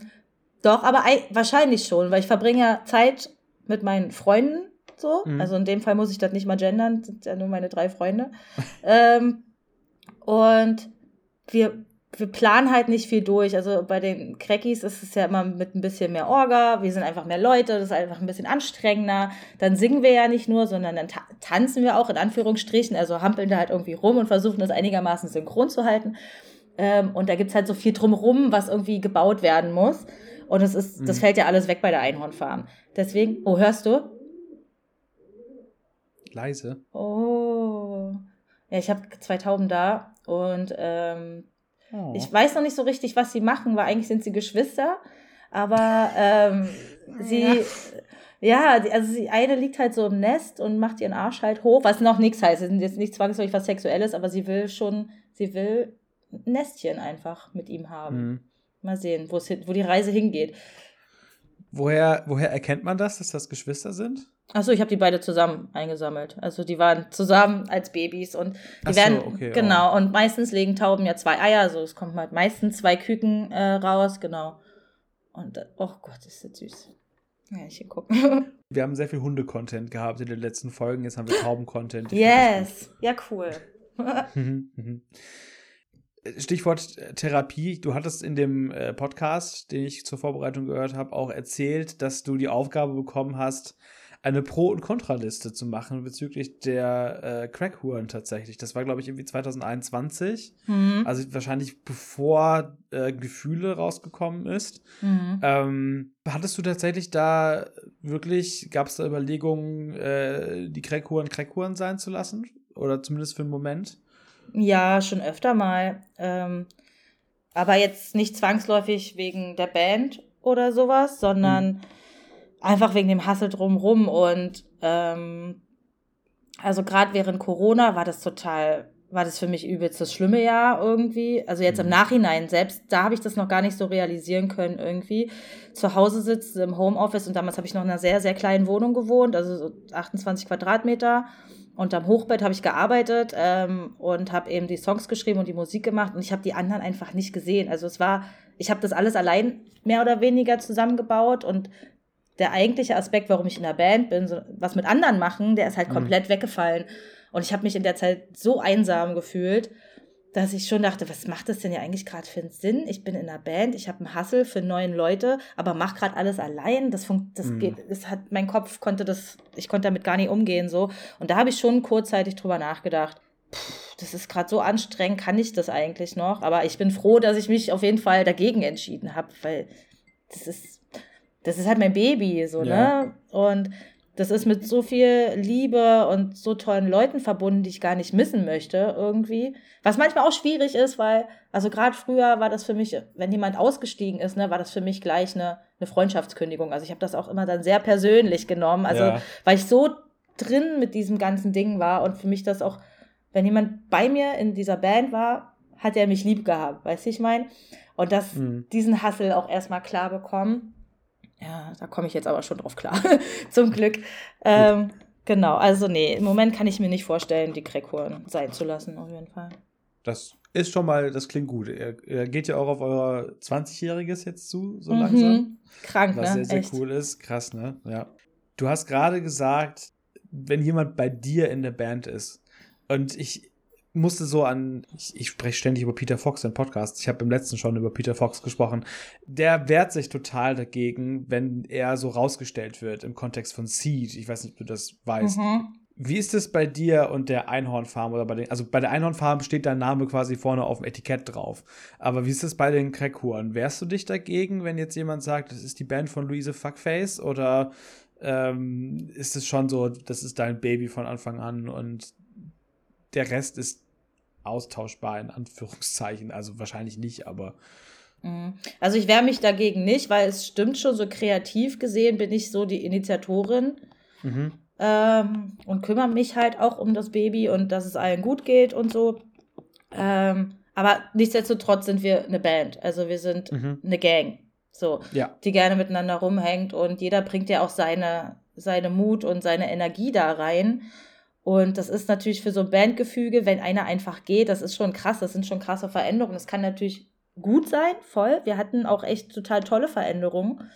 doch, aber wahrscheinlich schon, weil ich verbringe ja Zeit mit meinen Freunden so. Mhm. Also in dem Fall muss ich das nicht mal gendern, sind ja nur meine drei Freunde. ähm, und wir wir planen halt nicht viel durch. Also bei den Crackies ist es ja immer mit ein bisschen mehr Orga. Wir sind einfach mehr Leute, das ist einfach ein bisschen anstrengender. Dann singen wir ja nicht nur, sondern dann ta tanzen wir auch in Anführungsstrichen. Also hampeln da halt irgendwie rum und versuchen das einigermaßen synchron zu halten. Ähm, und da gibt es halt so viel drumrum, was irgendwie gebaut werden muss. Und das ist, mhm. das fällt ja alles weg bei der Einhornfarm. Deswegen, oh, hörst du? Leise. Oh. Ja, ich habe zwei Tauben da und ähm, Oh. Ich weiß noch nicht so richtig, was sie machen, weil eigentlich sind sie Geschwister. Aber ähm, sie, ja, ja also die eine liegt halt so im Nest und macht ihren Arsch halt hoch, was noch nichts heißt. Es ist jetzt nicht zwangsläufig was Sexuelles, aber sie will schon, sie will ein Nestchen einfach mit ihm haben. Mhm. Mal sehen, wo die Reise hingeht. Woher, woher erkennt man das, dass das Geschwister sind? Achso, ich habe die beide zusammen eingesammelt. Also die waren zusammen als Babys und die so, werden okay, genau oh. und meistens legen Tauben ja zwei Eier, also es kommt halt meistens zwei Küken äh, raus, genau. Und oh Gott, ist das süß. Ja, ich hier gucken. Wir haben sehr viel Hunde-Content gehabt in den letzten Folgen, jetzt haben wir Tauben-Content. Yes, ja cool. Stichwort Therapie. Du hattest in dem äh, Podcast, den ich zur Vorbereitung gehört habe, auch erzählt, dass du die Aufgabe bekommen hast, eine Pro- und Kontraliste zu machen bezüglich der äh, Crackhuren tatsächlich. Das war, glaube ich, irgendwie 2021. Mhm. Also wahrscheinlich bevor äh, Gefühle rausgekommen ist. Mhm. Ähm, hattest du tatsächlich da wirklich, gab es da Überlegungen, äh, die Crackhuren Crackhuren sein zu lassen? Oder zumindest für einen Moment? Ja, schon öfter mal. Ähm, aber jetzt nicht zwangsläufig wegen der Band oder sowas, sondern mhm einfach wegen dem Hassel drumrum und ähm, Also gerade während Corona war das total, war das für mich übelst das schlimme Jahr irgendwie. Also jetzt im mhm. Nachhinein selbst, da habe ich das noch gar nicht so realisieren können irgendwie. Zu Hause sitzt im Homeoffice und damals habe ich noch in einer sehr, sehr kleinen Wohnung gewohnt, also so 28 Quadratmeter. Und am Hochbett habe ich gearbeitet ähm, und habe eben die Songs geschrieben und die Musik gemacht und ich habe die anderen einfach nicht gesehen. Also es war, ich habe das alles allein mehr oder weniger zusammengebaut und der eigentliche Aspekt, warum ich in der Band bin, so, was mit anderen machen, der ist halt mhm. komplett weggefallen. Und ich habe mich in der Zeit so einsam gefühlt, dass ich schon dachte, was macht das denn ja eigentlich gerade für einen Sinn? Ich bin in einer Band, ich habe einen Hassel für neun Leute, aber mach gerade alles allein. Das funkt, das mhm. geht, es hat mein Kopf konnte das, ich konnte damit gar nicht umgehen so. Und da habe ich schon kurzzeitig drüber nachgedacht. Pff, das ist gerade so anstrengend, kann ich das eigentlich noch? Aber ich bin froh, dass ich mich auf jeden Fall dagegen entschieden habe, weil das ist das ist halt mein Baby, so, ja. ne? Und das ist mit so viel Liebe und so tollen Leuten verbunden, die ich gar nicht missen möchte, irgendwie. Was manchmal auch schwierig ist, weil, also gerade früher war das für mich, wenn jemand ausgestiegen ist, ne, war das für mich gleich eine, eine Freundschaftskündigung. Also ich habe das auch immer dann sehr persönlich genommen. Also, ja. weil ich so drin mit diesem ganzen Ding war und für mich das auch, wenn jemand bei mir in dieser Band war, hat er mich lieb gehabt, weißt du, ich meine? Und das, mhm. diesen Hassel auch erstmal klar bekommen. Ja, da komme ich jetzt aber schon drauf klar. Zum Glück. Ähm, genau, also nee, im Moment kann ich mir nicht vorstellen, die Crackhuren sein zu lassen, auf jeden Fall. Das ist schon mal, das klingt gut. Er, er geht ja auch auf euer 20-Jähriges jetzt zu, so mhm. langsam. Krank, was ne? Was sehr, sehr Echt. cool ist. Krass, ne? Ja. Du hast gerade gesagt, wenn jemand bei dir in der Band ist und ich, musste so an, ich, ich spreche ständig über Peter Fox in Podcasts. Ich habe im letzten schon über Peter Fox gesprochen. Der wehrt sich total dagegen, wenn er so rausgestellt wird im Kontext von Seed. Ich weiß nicht, ob du das weißt. Mhm. Wie ist es bei dir und der Einhornfarm oder bei den, also bei der Einhornfarm steht dein Name quasi vorne auf dem Etikett drauf. Aber wie ist es bei den Crackhuren? Wehrst du dich dagegen, wenn jetzt jemand sagt, das ist die Band von Luise Fuckface oder ähm, ist es schon so, das ist dein Baby von Anfang an und der Rest ist austauschbar in Anführungszeichen. Also wahrscheinlich nicht, aber. Mhm. Also ich wehre mich dagegen nicht, weil es stimmt schon, so kreativ gesehen bin ich so die Initiatorin mhm. ähm, und kümmere mich halt auch um das Baby und dass es allen gut geht und so. Ähm, aber nichtsdestotrotz sind wir eine Band. Also wir sind mhm. eine Gang. So, ja. die gerne miteinander rumhängt und jeder bringt ja auch seine, seine Mut und seine Energie da rein. Und das ist natürlich für so ein Bandgefüge, wenn einer einfach geht, das ist schon krass, das sind schon krasse Veränderungen. Das kann natürlich gut sein, voll. Wir hatten auch echt total tolle Veränderungen.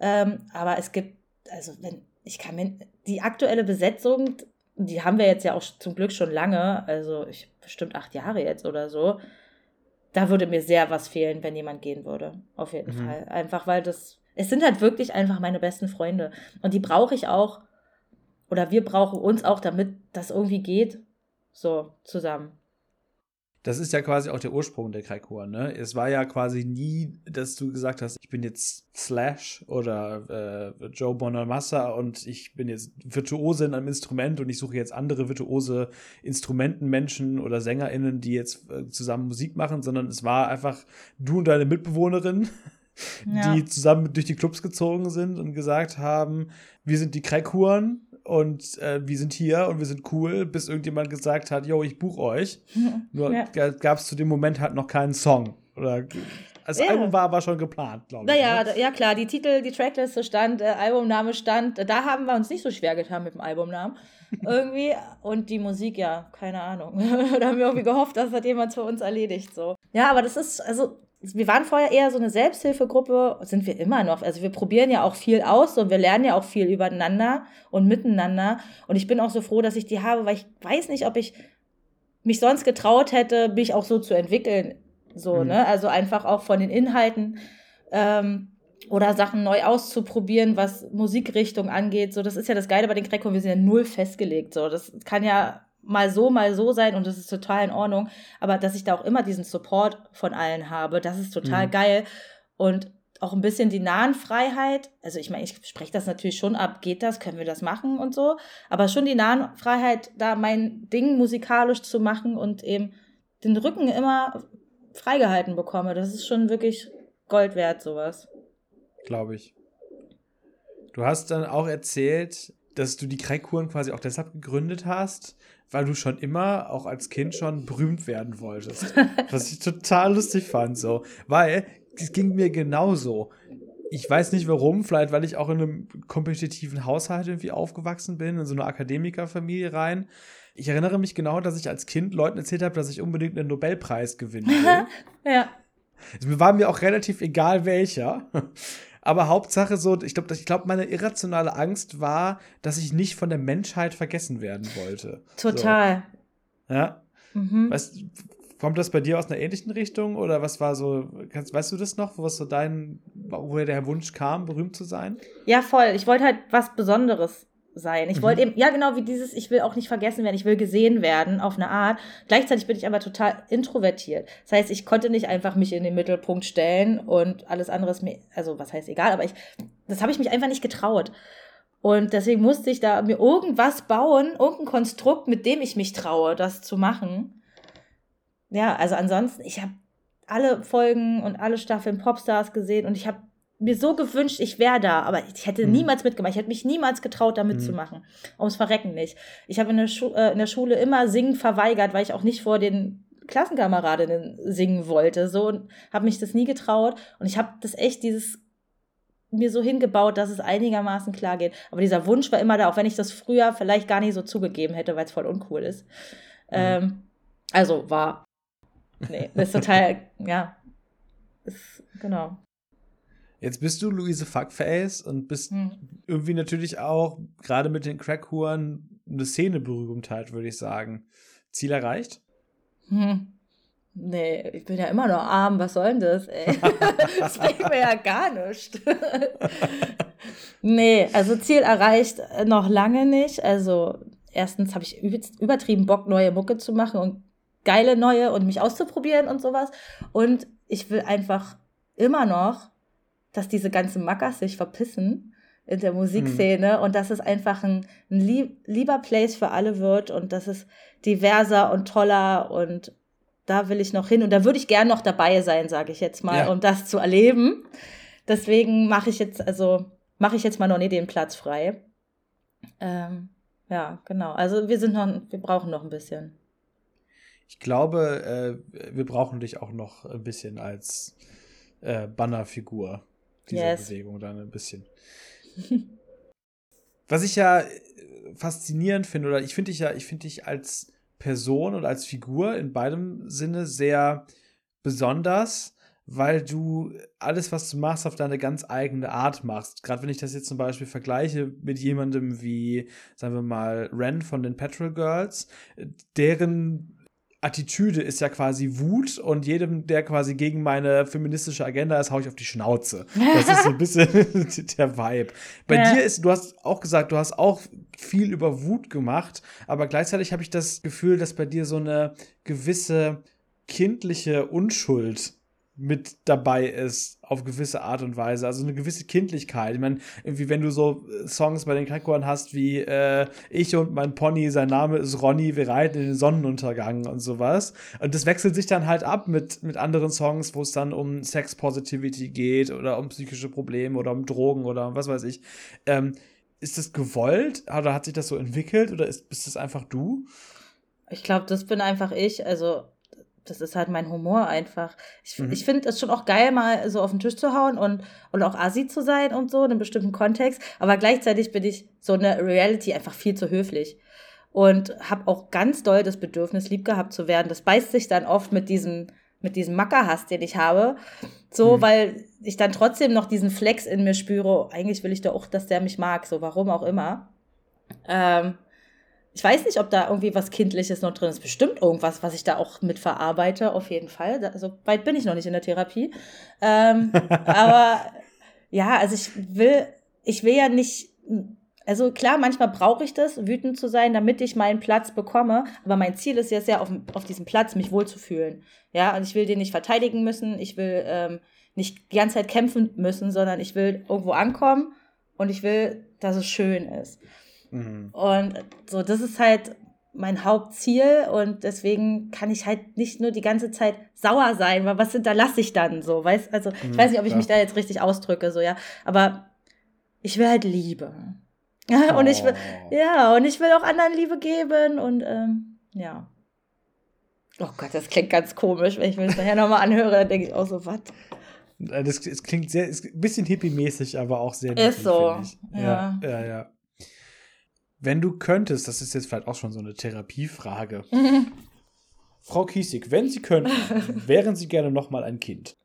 Ähm, aber es gibt, also wenn, ich kann mir, die aktuelle Besetzung, die haben wir jetzt ja auch zum Glück schon lange, also ich bestimmt acht Jahre jetzt oder so. Da würde mir sehr was fehlen, wenn jemand gehen würde. Auf jeden mhm. Fall. Einfach weil das, es sind halt wirklich einfach meine besten Freunde. Und die brauche ich auch oder wir brauchen uns auch, damit das irgendwie geht, so zusammen. Das ist ja quasi auch der Ursprung der Kraikoa, ne? Es war ja quasi nie, dass du gesagt hast, ich bin jetzt Slash oder äh, Joe Bonamassa und ich bin jetzt Virtuose in einem Instrument und ich suche jetzt andere virtuose Instrumentenmenschen oder SängerInnen, die jetzt äh, zusammen Musik machen, sondern es war einfach du und deine Mitbewohnerin, ja. die zusammen durch die Clubs gezogen sind und gesagt haben, wir sind die Kraikuren und äh, wir sind hier und wir sind cool, bis irgendjemand gesagt hat, yo, ich buche euch. Nur ja. gab es zu dem Moment halt noch keinen Song. Oder das ja. Album war aber schon geplant, glaube ich. Naja, ne? ja klar, die Titel, die Trackliste stand, äh, Albumname stand. Da haben wir uns nicht so schwer getan mit dem Albumnamen. irgendwie. Und die Musik, ja, keine Ahnung. da haben wir irgendwie gehofft, das hat jemand für uns erledigt. So. Ja, aber das ist, also wir waren vorher eher so eine Selbsthilfegruppe, sind wir immer noch. Also wir probieren ja auch viel aus und wir lernen ja auch viel übereinander und miteinander. Und ich bin auch so froh, dass ich die habe, weil ich weiß nicht, ob ich mich sonst getraut hätte, mich auch so zu entwickeln. So, mhm. ne? Also einfach auch von den Inhalten ähm, oder Sachen neu auszuprobieren, was Musikrichtung angeht. So, das ist ja das Geile bei den Greco, wir sind ja null festgelegt. So, das kann ja mal so, mal so sein und das ist total in Ordnung. Aber dass ich da auch immer diesen Support von allen habe, das ist total mhm. geil. Und auch ein bisschen die nahen Freiheit. Also ich meine, ich spreche das natürlich schon ab, geht das, können wir das machen und so. Aber schon die nahen Freiheit, da mein Ding musikalisch zu machen und eben den Rücken immer freigehalten bekomme. Das ist schon wirklich Gold wert, sowas. Glaube ich. Du hast dann auch erzählt, dass du die Kreikuren quasi auch deshalb gegründet hast, weil du schon immer, auch als Kind schon berühmt werden wolltest. was ich total lustig fand, so. Weil, es ging mir genauso. Ich weiß nicht warum, vielleicht weil ich auch in einem kompetitiven Haushalt irgendwie aufgewachsen bin, in so eine Akademikerfamilie rein. Ich erinnere mich genau, dass ich als Kind Leuten erzählt habe, dass ich unbedingt einen Nobelpreis gewinnen will. ja. Es war mir auch relativ egal welcher. Aber Hauptsache so, ich glaube, ich glaube, meine irrationale Angst war, dass ich nicht von der Menschheit vergessen werden wollte. Total. So. Ja. Mhm. Weißt, kommt das bei dir aus einer ähnlichen Richtung oder was war so, kannst, weißt du das noch, was so dein, woher der Wunsch kam, berühmt zu sein? Ja, voll. Ich wollte halt was Besonderes sein. Ich mhm. wollte eben, ja genau wie dieses, ich will auch nicht vergessen werden, ich will gesehen werden auf eine Art. Gleichzeitig bin ich aber total introvertiert. Das heißt, ich konnte nicht einfach mich in den Mittelpunkt stellen und alles andere ist mir, also was heißt egal, aber ich, das habe ich mich einfach nicht getraut. Und deswegen musste ich da mir irgendwas bauen, irgendein Konstrukt, mit dem ich mich traue, das zu machen. Ja, also ansonsten, ich habe alle Folgen und alle Staffeln Popstars gesehen und ich habe mir so gewünscht, ich wäre da, aber ich hätte mhm. niemals mitgemacht. Ich hätte mich niemals getraut, da mhm. mitzumachen. Mhm. Ums Verrecken nicht. Ich habe in, äh, in der Schule immer Singen verweigert, weil ich auch nicht vor den Klassenkameradinnen singen wollte. So und habe mich das nie getraut. Und ich habe das echt dieses mir so hingebaut, dass es einigermaßen klar geht. Aber dieser Wunsch war immer da, auch wenn ich das früher vielleicht gar nicht so zugegeben hätte, weil es voll uncool ist. Mhm. Ähm, also war. Nee, ist total, ja. Ist, genau. Jetzt bist du Luise Fuckface und bist hm. irgendwie natürlich auch, gerade mit den Crackhuren, eine Szeneberühmtheit, würde ich sagen. Ziel erreicht? Hm. Nee, ich bin ja immer noch arm, was soll denn das, ey? das bringt mir ja gar nichts. nee, also Ziel erreicht noch lange nicht. Also, erstens habe ich übertrieben Bock, neue Mucke zu machen und geile neue und mich auszuprobieren und sowas. Und ich will einfach immer noch dass diese ganzen Mackers sich verpissen in der Musikszene mhm. und dass es einfach ein, ein lieb, lieber Place für alle wird und dass es diverser und toller und da will ich noch hin und da würde ich gern noch dabei sein, sage ich jetzt mal, ja. um das zu erleben. Deswegen mache ich jetzt, also mache ich jetzt mal noch nicht den Platz frei. Ähm, ja, genau. Also wir sind noch, wir brauchen noch ein bisschen. Ich glaube, äh, wir brauchen dich auch noch ein bisschen als äh, Bannerfigur dieser yes. Bewegung dann ein bisschen. Was ich ja äh, faszinierend finde, oder ich finde dich ja, ich finde dich als Person und als Figur in beidem Sinne sehr besonders, weil du alles, was du machst, auf deine ganz eigene Art machst. Gerade wenn ich das jetzt zum Beispiel vergleiche mit jemandem wie, sagen wir mal, Ren von den Petrol Girls, deren Attitüde ist ja quasi Wut und jedem, der quasi gegen meine feministische Agenda ist, hau ich auf die Schnauze. Das ist so ein bisschen der Vibe. Bei ja. dir ist, du hast auch gesagt, du hast auch viel über Wut gemacht, aber gleichzeitig habe ich das Gefühl, dass bei dir so eine gewisse kindliche Unschuld mit dabei ist auf gewisse Art und Weise. Also eine gewisse Kindlichkeit. Ich meine, irgendwie, wenn du so äh, Songs bei den Crackern hast wie äh, Ich und mein Pony, sein Name ist Ronny, wir reiten in den Sonnenuntergang und sowas. Und das wechselt sich dann halt ab mit, mit anderen Songs, wo es dann um Sex Positivity geht oder um psychische Probleme oder um Drogen oder was weiß ich. Ähm, ist das gewollt oder hat sich das so entwickelt oder ist, bist das einfach du? Ich glaube, das bin einfach ich. Also das ist halt mein Humor einfach. Ich, mhm. ich finde es schon auch geil, mal so auf den Tisch zu hauen und, und auch assi zu sein und so in einem bestimmten Kontext. Aber gleichzeitig bin ich so eine Reality einfach viel zu höflich. Und habe auch ganz doll das Bedürfnis, lieb gehabt zu werden. Das beißt sich dann oft mit diesem, mit diesem Mackerhass, den ich habe. So, mhm. weil ich dann trotzdem noch diesen Flex in mir spüre. Eigentlich will ich doch auch, dass der mich mag, so warum auch immer. Ähm, ich weiß nicht, ob da irgendwie was Kindliches noch drin ist. Bestimmt irgendwas, was ich da auch mit verarbeite, auf jeden Fall. Da, so weit bin ich noch nicht in der Therapie. Ähm, aber ja, also ich will, ich will ja nicht, also klar, manchmal brauche ich das, wütend zu sein, damit ich meinen Platz bekomme. Aber mein Ziel ist ja sehr, auf, auf diesem Platz mich wohlzufühlen. Ja, und ich will den nicht verteidigen müssen. Ich will ähm, nicht die ganze Zeit kämpfen müssen, sondern ich will irgendwo ankommen und ich will, dass es schön ist. Mhm. Und so, das ist halt mein Hauptziel und deswegen kann ich halt nicht nur die ganze Zeit sauer sein, weil was hinterlasse ich dann so, weißt also ich mhm, weiß nicht, ob ich ja. mich da jetzt richtig ausdrücke, so ja, aber ich will halt Liebe. und ich will, oh. ja, und ich will auch anderen Liebe geben und ähm, ja. Oh Gott, das klingt ganz komisch, wenn ich mir das nachher nochmal anhöre, dann denke ich auch so, was? Äh, das, das klingt sehr, ist ein bisschen hippie-mäßig, aber auch sehr Ist so. Ja. ja, ja, ja. Wenn du könntest, das ist jetzt vielleicht auch schon so eine Therapiefrage. Frau Kiesig, wenn Sie könnten, wären Sie gerne nochmal ein Kind?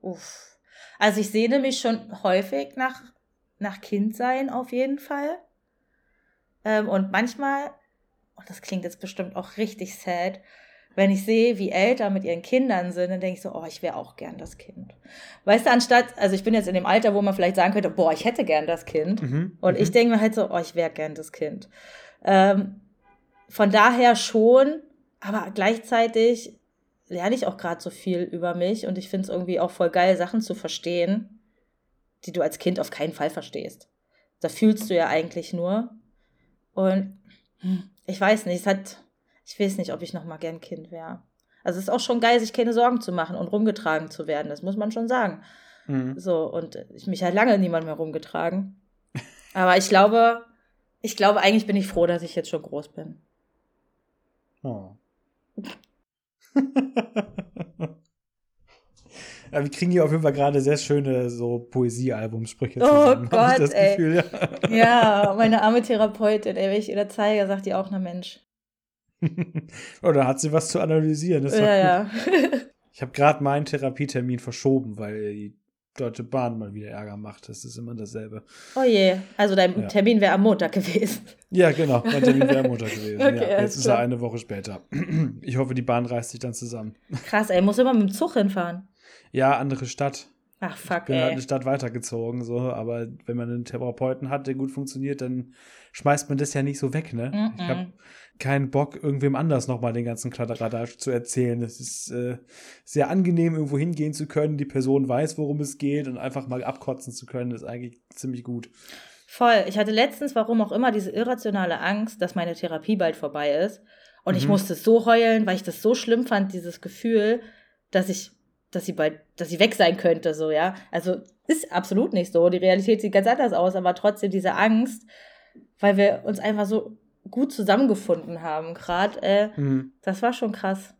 Uff. Also ich sehne mich schon häufig nach, nach Kindsein auf jeden Fall. Ähm, und manchmal, und das klingt jetzt bestimmt auch richtig sad, wenn ich sehe, wie Eltern mit ihren Kindern sind, dann denke ich so, oh, ich wäre auch gern das Kind. Weißt du, anstatt, also ich bin jetzt in dem Alter, wo man vielleicht sagen könnte, boah, ich hätte gern das Kind. Mhm. Und mhm. ich denke mir halt so, oh, ich wäre gern das Kind. Ähm, von daher schon, aber gleichzeitig lerne ich auch gerade so viel über mich und ich finde es irgendwie auch voll geil, Sachen zu verstehen, die du als Kind auf keinen Fall verstehst. Da fühlst du ja eigentlich nur. Und hm, ich weiß nicht, es hat ich weiß nicht, ob ich noch mal gern Kind wäre. Also es ist auch schon geil, sich keine Sorgen zu machen und rumgetragen zu werden. Das muss man schon sagen. Mhm. So, und ich mich hat lange niemand mehr rumgetragen. Aber ich glaube, ich glaube, eigentlich bin ich froh, dass ich jetzt schon groß bin. Oh. Ja, wir kriegen hier auf jeden Fall gerade sehr schöne so Poesiealbumsprüche zusammen. Oh Gott, ey. Gefühl, ja. ja. meine arme Therapeutin, ey, wenn ich ihr das zeige, sagt die auch, na Mensch, Oder hat sie was zu analysieren? ja, ja. ich habe gerade meinen Therapietermin verschoben, weil die Deutsche Bahn mal wieder Ärger macht. Das ist immer dasselbe. Oh je, also dein ja. Termin wäre am Montag gewesen. Ja, genau, mein Termin wäre am Montag gewesen. okay, ja, jetzt ist er eine Woche später. Ich hoffe, die Bahn reißt sich dann zusammen. Krass, ey, muss immer mit dem Zug hinfahren. Ja, andere Stadt. Ach fuck, ich bin halt ey. halt eine Stadt weitergezogen, so, aber wenn man einen Therapeuten hat, der gut funktioniert, dann schmeißt man das ja nicht so weg, ne? Mm -mm. Ich habe keinen Bock, irgendwem anders nochmal den ganzen Kladderadatsch zu erzählen. Es ist äh, sehr angenehm, irgendwo hingehen zu können, die Person weiß, worum es geht und einfach mal abkotzen zu können, ist eigentlich ziemlich gut. Voll. Ich hatte letztens, warum auch immer, diese irrationale Angst, dass meine Therapie bald vorbei ist. Und mhm. ich musste so heulen, weil ich das so schlimm fand, dieses Gefühl, dass ich, dass sie bald, dass sie weg sein könnte, so, ja. Also ist absolut nicht so. Die Realität sieht ganz anders aus, aber trotzdem diese Angst, weil wir uns einfach so gut zusammengefunden haben, gerade. Äh, mhm. Das war schon krass.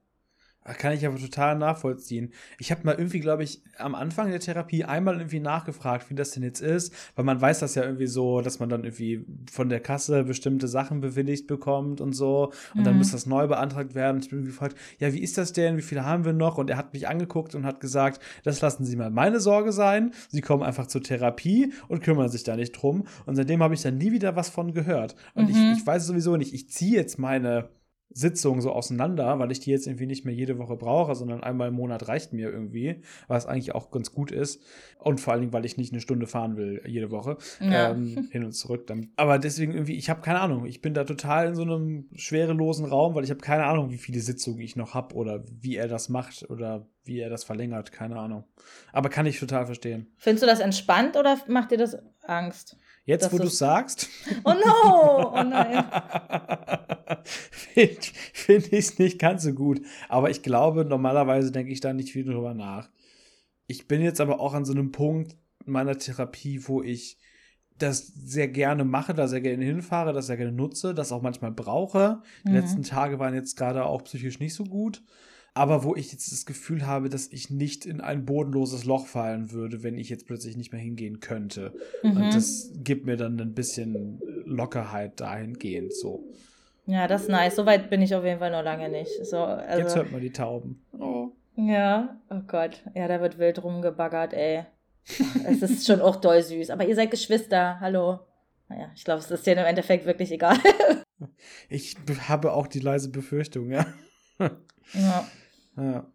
Kann ich aber total nachvollziehen. Ich habe mal irgendwie, glaube ich, am Anfang der Therapie einmal irgendwie nachgefragt, wie das denn jetzt ist, weil man weiß das ja irgendwie so, dass man dann irgendwie von der Kasse bestimmte Sachen bewilligt bekommt und so und mhm. dann muss das neu beantragt werden. Und ich bin irgendwie gefragt, ja, wie ist das denn? Wie viele haben wir noch? Und er hat mich angeguckt und hat gesagt, das lassen Sie mal meine Sorge sein. Sie kommen einfach zur Therapie und kümmern sich da nicht drum. Und seitdem habe ich dann nie wieder was von gehört. Und mhm. ich, ich weiß sowieso nicht, ich ziehe jetzt meine Sitzungen so auseinander, weil ich die jetzt irgendwie nicht mehr jede Woche brauche, sondern einmal im Monat reicht mir irgendwie, was eigentlich auch ganz gut ist. Und vor allen Dingen, weil ich nicht eine Stunde fahren will jede Woche ja. ähm, hin und zurück. Dann. Aber deswegen irgendwie, ich habe keine Ahnung. Ich bin da total in so einem schwerelosen Raum, weil ich habe keine Ahnung, wie viele Sitzungen ich noch habe oder wie er das macht oder wie er das verlängert. Keine Ahnung. Aber kann ich total verstehen. Findest du das entspannt oder macht dir das Angst? Jetzt, wo du sagst. Oh no! Oh nein. Finde find ich es nicht ganz so gut. Aber ich glaube, normalerweise denke ich da nicht viel drüber nach. Ich bin jetzt aber auch an so einem Punkt meiner Therapie, wo ich das sehr gerne mache, da sehr gerne hinfahre, das sehr gerne nutze, das auch manchmal brauche. Die mhm. letzten Tage waren jetzt gerade auch psychisch nicht so gut aber wo ich jetzt das Gefühl habe, dass ich nicht in ein bodenloses Loch fallen würde, wenn ich jetzt plötzlich nicht mehr hingehen könnte. Mhm. Und das gibt mir dann ein bisschen Lockerheit dahingehend so. Ja, das ist nice. So weit bin ich auf jeden Fall noch lange nicht. So, also, jetzt hört man die Tauben. Oh. Ja, oh Gott. Ja, da wird wild rumgebaggert, ey. es ist schon auch doll süß. Aber ihr seid Geschwister. Hallo. Naja, ich glaube, es ist dir im Endeffekt wirklich egal. ich habe auch die leise Befürchtung, ja. ja. Ja.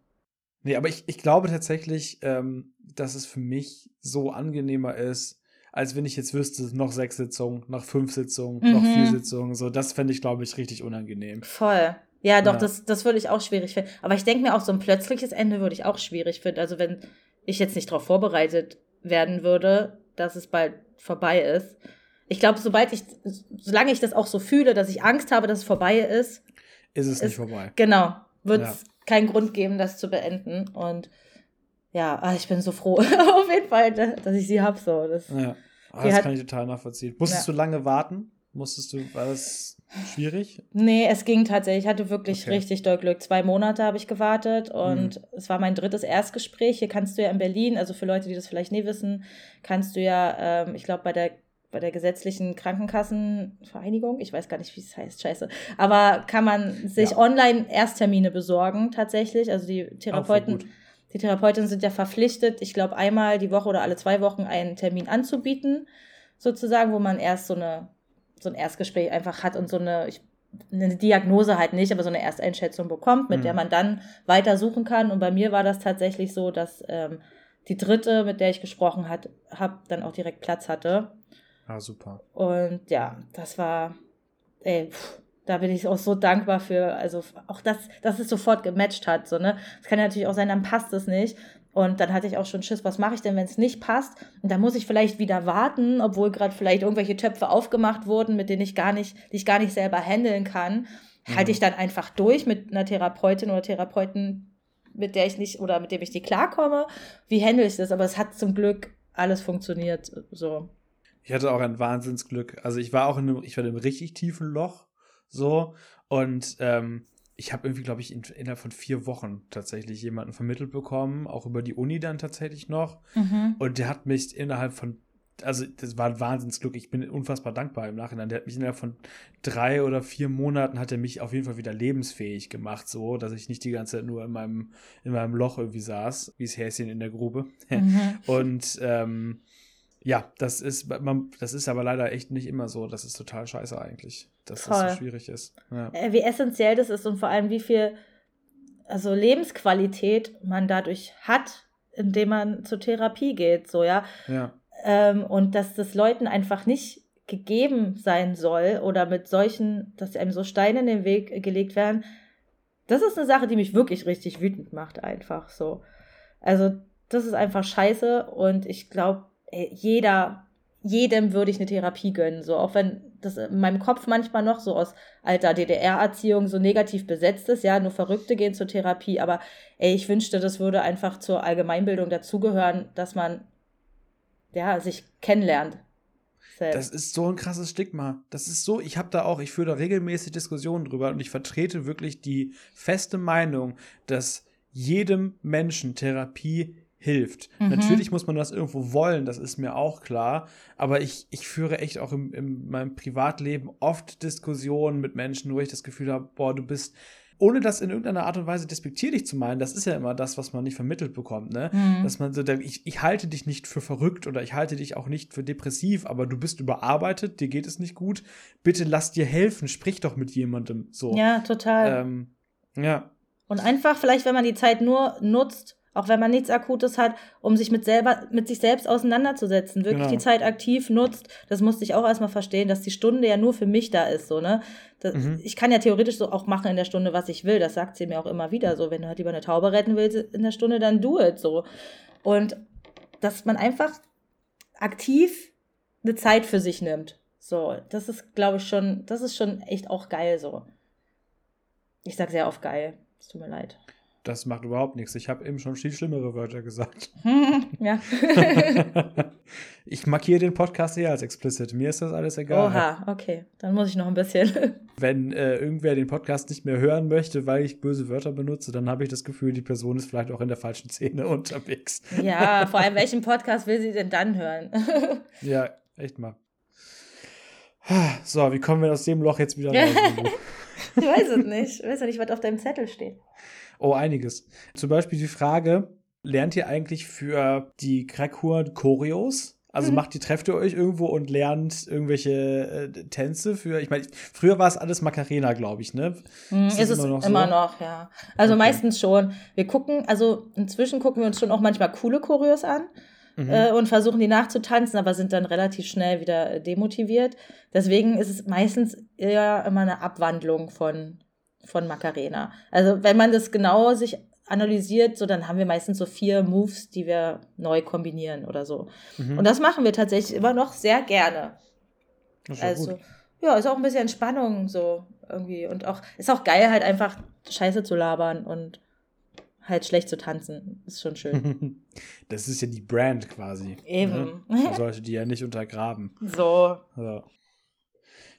Nee, aber ich, ich glaube tatsächlich, ähm, dass es für mich so angenehmer ist, als wenn ich jetzt wüsste, noch sechs Sitzungen, noch fünf Sitzungen, mhm. noch vier mhm. Sitzungen. So, das fände ich, glaube ich, richtig unangenehm. Voll. Ja, doch, ja. das, das würde ich auch schwierig finden. Aber ich denke mir auch, so ein plötzliches Ende würde ich auch schwierig finden. Also, wenn ich jetzt nicht darauf vorbereitet werden würde, dass es bald vorbei ist. Ich glaube, sobald ich, solange ich das auch so fühle, dass ich Angst habe, dass es vorbei ist, ist es ist, nicht vorbei. Genau. Wird es ja keinen Grund geben, das zu beenden. Und ja, ah, ich bin so froh auf jeden Fall, dass ich sie habe. So. Das, ja. Oh, das hat, kann ich total nachvollziehen. Musstest ja. du lange warten? Musstest du, war das schwierig? Nee, es ging tatsächlich. Ich hatte wirklich okay. richtig doll Glück. Zwei Monate habe ich gewartet und mhm. es war mein drittes Erstgespräch. Hier kannst du ja in Berlin, also für Leute, die das vielleicht nie wissen, kannst du ja, ähm, ich glaube, bei der bei der gesetzlichen Krankenkassenvereinigung, ich weiß gar nicht, wie es heißt, scheiße, aber kann man sich ja. online Ersttermine besorgen tatsächlich. Also die Therapeuten, die Therapeutinnen sind ja verpflichtet, ich glaube einmal die Woche oder alle zwei Wochen einen Termin anzubieten, sozusagen, wo man erst so eine so ein Erstgespräch einfach hat und so eine, ich, eine Diagnose halt nicht, aber so eine Ersteinschätzung bekommt, mit mhm. der man dann weiter suchen kann. Und bei mir war das tatsächlich so, dass ähm, die dritte, mit der ich gesprochen habe, dann auch direkt Platz hatte. Ah, super. Und ja, das war, ey, pff, da bin ich auch so dankbar für, also auch das, dass es sofort gematcht hat, so, ne. Es kann ja natürlich auch sein, dann passt es nicht. Und dann hatte ich auch schon Schiss, was mache ich denn, wenn es nicht passt? Und dann muss ich vielleicht wieder warten, obwohl gerade vielleicht irgendwelche Töpfe aufgemacht wurden, mit denen ich gar nicht, die ich gar nicht selber handeln kann. Mhm. Halte ich dann einfach durch mit einer Therapeutin oder Therapeuten, mit der ich nicht oder mit dem ich nicht klarkomme? Wie handle ich das? Aber es hat zum Glück alles funktioniert so. Ich hatte auch ein Wahnsinnsglück. Also ich war auch in einem, ich war in einem richtig tiefen Loch so und ähm, ich habe irgendwie, glaube ich, in, innerhalb von vier Wochen tatsächlich jemanden vermittelt bekommen, auch über die Uni dann tatsächlich noch. Mhm. Und der hat mich innerhalb von, also das war ein Wahnsinnsglück. Ich bin unfassbar dankbar im Nachhinein. Der hat mich innerhalb von drei oder vier Monaten hat er mich auf jeden Fall wieder lebensfähig gemacht, so, dass ich nicht die ganze Zeit nur in meinem, in meinem Loch irgendwie saß, wie das Häschen in der Grube. Mhm. Und ähm, ja, das ist, man, das ist aber leider echt nicht immer so. Das ist total scheiße eigentlich, dass Voll. das so schwierig ist. Ja. Äh, wie essentiell das ist und vor allem wie viel also Lebensqualität man dadurch hat, indem man zur Therapie geht, so ja. ja. Ähm, und dass das Leuten einfach nicht gegeben sein soll oder mit solchen, dass einem so Steine in den Weg gelegt werden. Das ist eine Sache, die mich wirklich richtig wütend macht, einfach so. Also, das ist einfach scheiße und ich glaube, jeder, jedem würde ich eine Therapie gönnen. So, auch wenn das in meinem Kopf manchmal noch so aus alter DDR-Erziehung so negativ besetzt ist, ja, nur Verrückte gehen zur Therapie, aber ey, ich wünschte, das würde einfach zur Allgemeinbildung dazugehören, dass man ja sich kennenlernt. Selbst. Das ist so ein krasses Stigma. Das ist so, ich habe da auch, ich führe da regelmäßig Diskussionen drüber und ich vertrete wirklich die feste Meinung, dass jedem Menschen Therapie hilft. Mhm. Natürlich muss man das irgendwo wollen, das ist mir auch klar. Aber ich, ich führe echt auch im, in meinem Privatleben oft Diskussionen mit Menschen, wo ich das Gefühl habe, boah, du bist ohne das in irgendeiner Art und Weise despektierlich zu meinen, das ist ja immer das, was man nicht vermittelt bekommt, ne? Mhm. Dass man so, ich, ich halte dich nicht für verrückt oder ich halte dich auch nicht für depressiv, aber du bist überarbeitet, dir geht es nicht gut, bitte lass dir helfen, sprich doch mit jemandem, so. Ja, total. Ähm, ja. Und einfach vielleicht, wenn man die Zeit nur nutzt, auch wenn man nichts Akutes hat, um sich mit, selber, mit sich selbst auseinanderzusetzen, wirklich genau. die Zeit aktiv nutzt. Das musste ich auch erstmal verstehen, dass die Stunde ja nur für mich da ist. So, ne? Das, mhm. Ich kann ja theoretisch so auch machen in der Stunde, was ich will. Das sagt sie mir auch immer wieder. So, wenn du halt lieber eine Taube retten willst in der Stunde, dann do it. So. Und dass man einfach aktiv eine Zeit für sich nimmt. So, das ist, glaube ich, schon, das ist schon echt auch geil so. Ich sag sehr oft geil. Es tut mir leid. Das macht überhaupt nichts. Ich habe eben schon viel schlimmere Wörter gesagt. ja. ich markiere den Podcast eher als explicit. Mir ist das alles egal. Oha, okay. Dann muss ich noch ein bisschen. Wenn äh, irgendwer den Podcast nicht mehr hören möchte, weil ich böse Wörter benutze, dann habe ich das Gefühl, die Person ist vielleicht auch in der falschen Szene unterwegs. ja, vor allem, welchen Podcast will sie denn dann hören? ja, echt mal. So, wie kommen wir aus dem Loch jetzt wieder raus? ich weiß es nicht. Ich weiß ja nicht, was auf deinem Zettel steht. Oh, einiges. Zum Beispiel die Frage, lernt ihr eigentlich für die Crackkur Choreos? Also mhm. macht die, trefft ihr euch irgendwo und lernt irgendwelche äh, Tänze für, ich meine, früher war es alles Macarena, glaube ich, ne? Mhm, ist, ist es immer noch, immer so? noch ja. Also okay. meistens schon. Wir gucken, also inzwischen gucken wir uns schon auch manchmal coole Choreos an. Mhm. Äh, und versuchen die nachzutanzen, aber sind dann relativ schnell wieder demotiviert. Deswegen ist es meistens eher immer eine Abwandlung von von Macarena. Also wenn man das genau sich analysiert, so dann haben wir meistens so vier Moves, die wir neu kombinieren oder so. Mhm. Und das machen wir tatsächlich immer noch sehr gerne. also gut. ja, ist auch ein bisschen Entspannung so irgendwie und auch ist auch geil halt einfach Scheiße zu labern und halt schlecht zu tanzen. Ist schon schön. das ist ja die Brand quasi. Eben. Ne? Man sollte die ja nicht untergraben. So. so.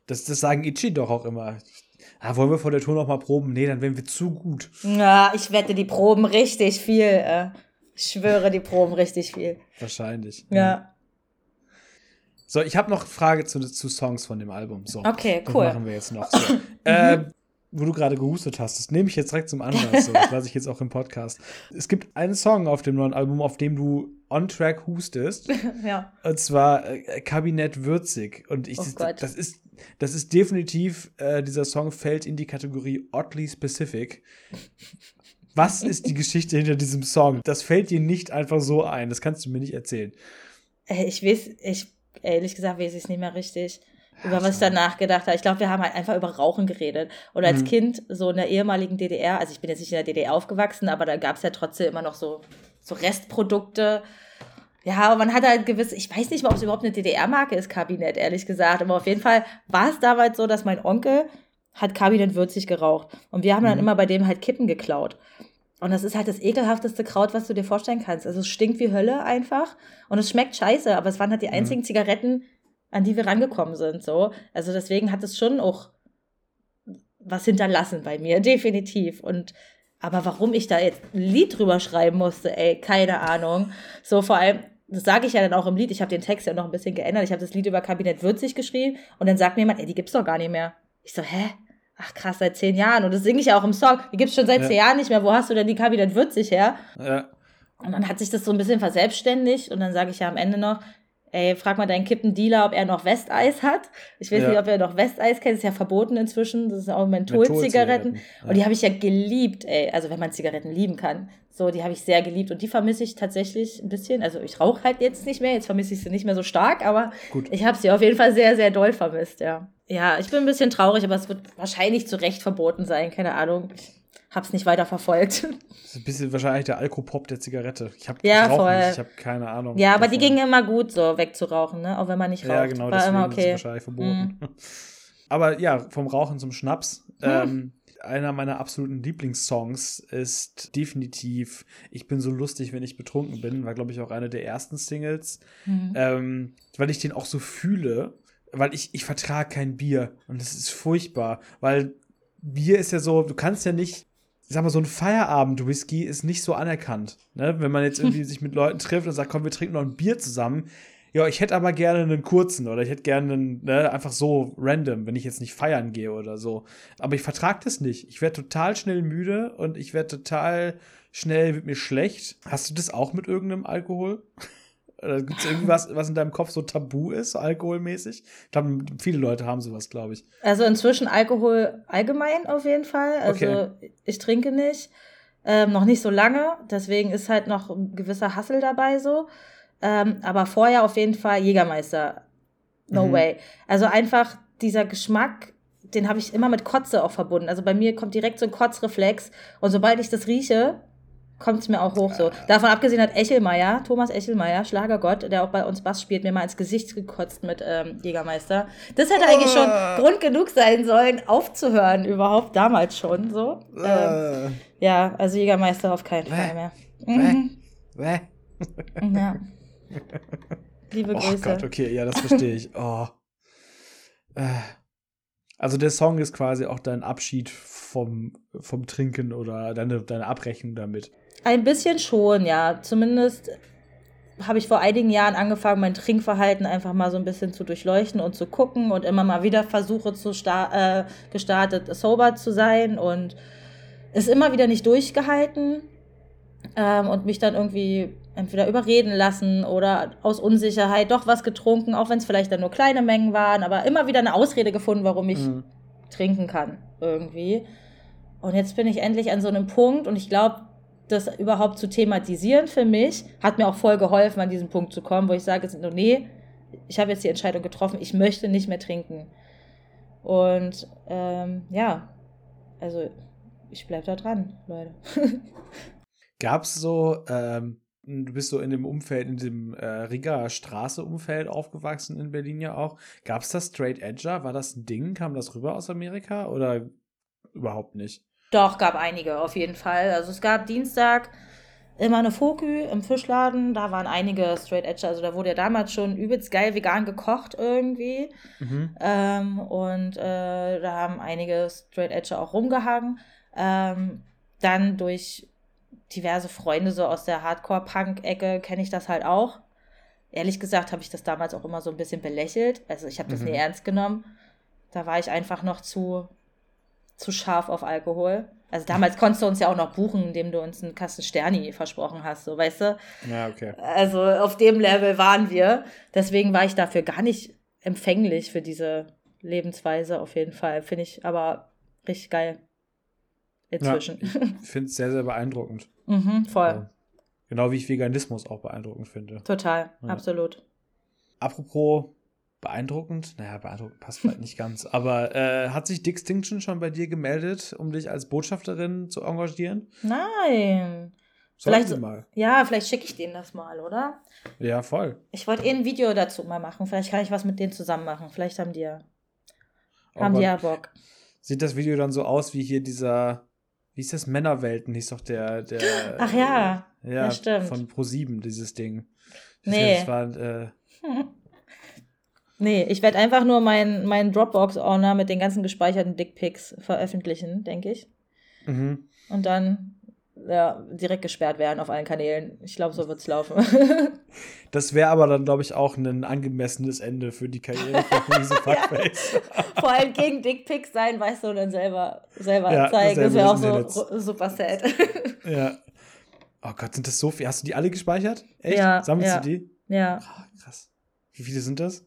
Das, das sagen Ichi doch auch immer. Ah, wollen wir vor der Tour noch mal proben? Nee, dann wären wir zu gut. Ja, ich wette, die proben richtig viel. Äh, ich schwöre, die proben richtig viel. Wahrscheinlich. Ja. ja. So, ich habe noch eine Frage zu, zu Songs von dem Album. So, okay, cool. Das machen wir jetzt noch. So. äh, wo du gerade gehustet hast, das nehme ich jetzt direkt zum Anlass. So. Das lasse ich jetzt auch im Podcast. Es gibt einen Song auf dem neuen Album, auf dem du on track hustest. ja. Und zwar äh, Kabinett Würzig. Und ich, oh das, das, ist, das ist definitiv, äh, dieser Song fällt in die Kategorie oddly specific. Was ist die Geschichte hinter diesem Song? Das fällt dir nicht einfach so ein. Das kannst du mir nicht erzählen. Äh, ich weiß, ich ehrlich gesagt weiß ich es nicht mehr richtig, über was ich da nachgedacht habe. Ich glaube, wir haben halt einfach über Rauchen geredet. Und als mhm. Kind, so in der ehemaligen DDR, also ich bin jetzt nicht in der DDR aufgewachsen, aber da gab es ja trotzdem immer noch so, so Restprodukte. Ja, aber man hat halt gewisse, ich weiß nicht mal, ob es überhaupt eine DDR-Marke ist, Kabinett, ehrlich gesagt. Aber auf jeden Fall war es damals so, dass mein Onkel hat Kabinett würzig geraucht. Und wir haben dann mhm. immer bei dem halt Kippen geklaut. Und das ist halt das ekelhafteste Kraut, was du dir vorstellen kannst. Also es stinkt wie Hölle einfach und es schmeckt scheiße, aber es waren halt die mhm. einzigen mhm. Zigaretten, an die wir rangekommen sind. So. Also deswegen hat es schon auch was hinterlassen bei mir, definitiv. Und aber warum ich da jetzt ein Lied drüber schreiben musste, ey, keine Ahnung. So vor allem, das sage ich ja dann auch im Lied, ich habe den Text ja noch ein bisschen geändert. Ich habe das Lied über Kabinett Würzig geschrieben und dann sagt mir jemand, ey, die gibt's doch gar nicht mehr. Ich so, hä? ach krass, seit zehn Jahren. Und das singe ich ja auch im Song. Die gibt's schon seit ja. zehn Jahren nicht mehr. Wo hast du denn die Kabinett Würzig her? Ja. Und dann hat sich das so ein bisschen verselbstständigt. Und dann sage ich ja am Ende noch, ey, frag mal deinen Kippendealer, ob er noch Westeis hat. Ich weiß ja. nicht, ob er noch Westeis kennt. Ist ja verboten inzwischen. Das sind auch Mentholzigaretten. Ja. Und die habe ich ja geliebt, ey. Also wenn man Zigaretten lieben kann. So, die habe ich sehr geliebt. Und die vermisse ich tatsächlich ein bisschen. Also ich rauche halt jetzt nicht mehr. Jetzt vermisse ich sie nicht mehr so stark. Aber Gut. ich habe sie auf jeden Fall sehr, sehr doll vermisst, ja. Ja, ich bin ein bisschen traurig, aber es wird wahrscheinlich zu Recht verboten sein. Keine Ahnung. Ich hab's nicht weiter verfolgt. Das ist ein bisschen wahrscheinlich der Alkopop der Zigarette. Ich habe ja, voll. Ich habe keine Ahnung. Ja, aber davon. die gingen immer gut, so wegzurauchen, ne? Auch wenn man nicht raucht. Ja, genau, War immer okay. wahrscheinlich verboten. Mhm. Aber ja, vom Rauchen zum Schnaps. Hm. Ähm, einer meiner absoluten Lieblingssongs ist definitiv Ich bin so lustig, wenn ich betrunken bin, war, glaube ich, auch eine der ersten Singles, mhm. ähm, weil ich den auch so fühle weil ich, ich vertrage kein Bier und das ist furchtbar, weil Bier ist ja so, du kannst ja nicht, ich sag mal, so ein Feierabend-Whisky ist nicht so anerkannt. Ne? Wenn man jetzt irgendwie sich mit Leuten trifft und sagt, komm, wir trinken noch ein Bier zusammen. Ja, ich hätte aber gerne einen kurzen oder ich hätte gerne einen, ne, einfach so random, wenn ich jetzt nicht feiern gehe oder so. Aber ich vertrage das nicht. Ich werde total schnell müde und ich werde total schnell mit mir schlecht. Hast du das auch mit irgendeinem Alkohol? Oder gibt es irgendwas, was in deinem Kopf so tabu ist, alkoholmäßig? Ich glaube, viele Leute haben sowas, glaube ich. Also inzwischen Alkohol allgemein auf jeden Fall. Also okay. ich trinke nicht. Ähm, noch nicht so lange, deswegen ist halt noch ein gewisser Hassel dabei so. Ähm, aber vorher auf jeden Fall Jägermeister. No mhm. way. Also einfach dieser Geschmack, den habe ich immer mit Kotze auch verbunden. Also bei mir kommt direkt so ein Kotzreflex. Und sobald ich das rieche, kommt es mir auch hoch so. Davon abgesehen hat Echelmeier, Thomas Echelmeier, Schlagergott, der auch bei uns Bass spielt, mir mal ins Gesicht gekotzt mit ähm, Jägermeister. Das hätte eigentlich schon oh. Grund genug sein sollen, aufzuhören, überhaupt damals schon so. Ähm, ja, also Jägermeister auf keinen Fall mehr. Mhm. ja. Liebe Grüße. Oh Gott, okay, ja, das verstehe ich. Oh. Äh. Also der Song ist quasi auch dein Abschied vom, vom Trinken oder deine, deine Abrechnung damit. Ein bisschen schon, ja. Zumindest habe ich vor einigen Jahren angefangen, mein Trinkverhalten einfach mal so ein bisschen zu durchleuchten und zu gucken und immer mal wieder versuche zu äh, gestartet, sober zu sein und es immer wieder nicht durchgehalten ähm, und mich dann irgendwie entweder überreden lassen oder aus Unsicherheit doch was getrunken, auch wenn es vielleicht dann nur kleine Mengen waren, aber immer wieder eine Ausrede gefunden, warum ich mhm. trinken kann irgendwie. Und jetzt bin ich endlich an so einem Punkt und ich glaube, das überhaupt zu thematisieren für mich, hat mir auch voll geholfen, an diesen Punkt zu kommen, wo ich sage, nee, ich habe jetzt die Entscheidung getroffen, ich möchte nicht mehr trinken. Und ähm, ja, also ich bleibe da dran, Leute. Gab es so, ähm, du bist so in dem Umfeld, in dem äh, Riga Straße-Umfeld aufgewachsen in Berlin ja auch. Gab es das Straight Edger? War das ein Ding? Kam das rüber aus Amerika oder überhaupt nicht? Doch, gab einige auf jeden Fall. Also es gab Dienstag immer eine Fokü im Fischladen. Da waren einige Straight Edge. Also da wurde ja damals schon übelst geil vegan gekocht irgendwie. Mhm. Ähm, und äh, da haben einige Straight Edge auch rumgehangen. Ähm, dann durch diverse Freunde so aus der Hardcore-Punk-Ecke kenne ich das halt auch. Ehrlich gesagt habe ich das damals auch immer so ein bisschen belächelt. Also ich habe das mhm. nie ernst genommen. Da war ich einfach noch zu, zu scharf auf Alkohol. Also damals konntest du uns ja auch noch buchen, indem du uns einen Kasten Sterni versprochen hast, so weißt du? Ja, okay. Also auf dem Level waren wir. Deswegen war ich dafür gar nicht empfänglich für diese Lebensweise auf jeden Fall. Finde ich aber richtig geil. Inzwischen. Ja, ich finde es sehr, sehr beeindruckend. mhm, voll. Ja. Genau wie ich Veganismus auch beeindruckend finde. Total, ja. absolut. Apropos beeindruckend, naja, beeindruckend passt vielleicht nicht ganz, aber äh, hat sich Distinction schon bei dir gemeldet, um dich als Botschafterin zu engagieren? Nein. Sollten vielleicht mal. Ja, vielleicht schicke ich denen das mal, oder? Ja, voll. Ich wollte eh ein Video dazu mal machen. Vielleicht kann ich was mit denen zusammen machen. Vielleicht haben die ja, oh haben die ja Bock. Sieht das Video dann so aus wie hier dieser, wie ist das, Männerwelten, hieß doch der, der Ach ja, äh, ja, stimmt. von Pro7, dieses Ding. Das nee. Das war, äh, Nee, ich werde einfach nur meinen mein Dropbox-Ordner mit den ganzen gespeicherten Dickpics veröffentlichen, denke ich. Mhm. Und dann ja, direkt gesperrt werden auf allen Kanälen. Ich glaube, so wird es laufen. das wäre aber dann, glaube ich, auch ein angemessenes Ende für die Karriere von diese Fuckface. ja. Vor allem gegen Dickpics sein, weißt du, und dann selber, selber ja, zeigen. Das wäre auch so super sad. ja. Oh Gott, sind das so viele? Hast du die alle gespeichert? Echt? Ja. Sammelst ja. du die? Ja. Oh, krass. Wie viele sind das?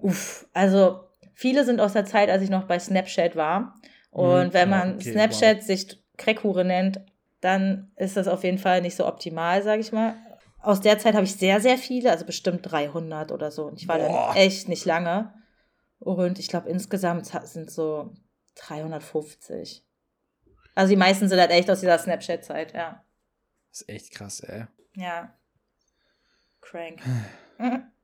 Uff, also viele sind aus der Zeit, als ich noch bei Snapchat war. Und mhm. wenn man okay, Snapchat wow. sich Crackhure nennt, dann ist das auf jeden Fall nicht so optimal, sage ich mal. Aus der Zeit habe ich sehr, sehr viele, also bestimmt 300 oder so. Und ich war Boah. dann echt nicht lange. Und ich glaube, insgesamt sind so 350. Also die meisten sind halt echt aus dieser Snapchat-Zeit, ja. Das ist echt krass, ey. Ja. Crank.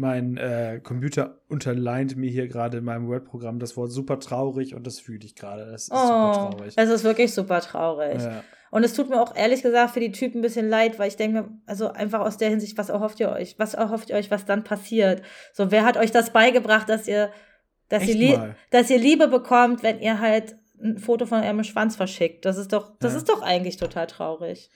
mein äh, Computer unterleint mir hier gerade in meinem Word-Programm das Wort super traurig und das fühle ich gerade. Das ist oh, super traurig. Es ist wirklich super traurig. Ja. Und es tut mir auch ehrlich gesagt für die Typen ein bisschen leid, weil ich denke mir, also einfach aus der Hinsicht, was erhofft ihr euch? Was erhofft ihr euch, was dann passiert? So, wer hat euch das beigebracht, dass ihr, dass ihr, dass ihr Liebe bekommt, wenn ihr halt ein Foto von eurem Schwanz verschickt? Das ist doch, das ja. ist doch eigentlich total traurig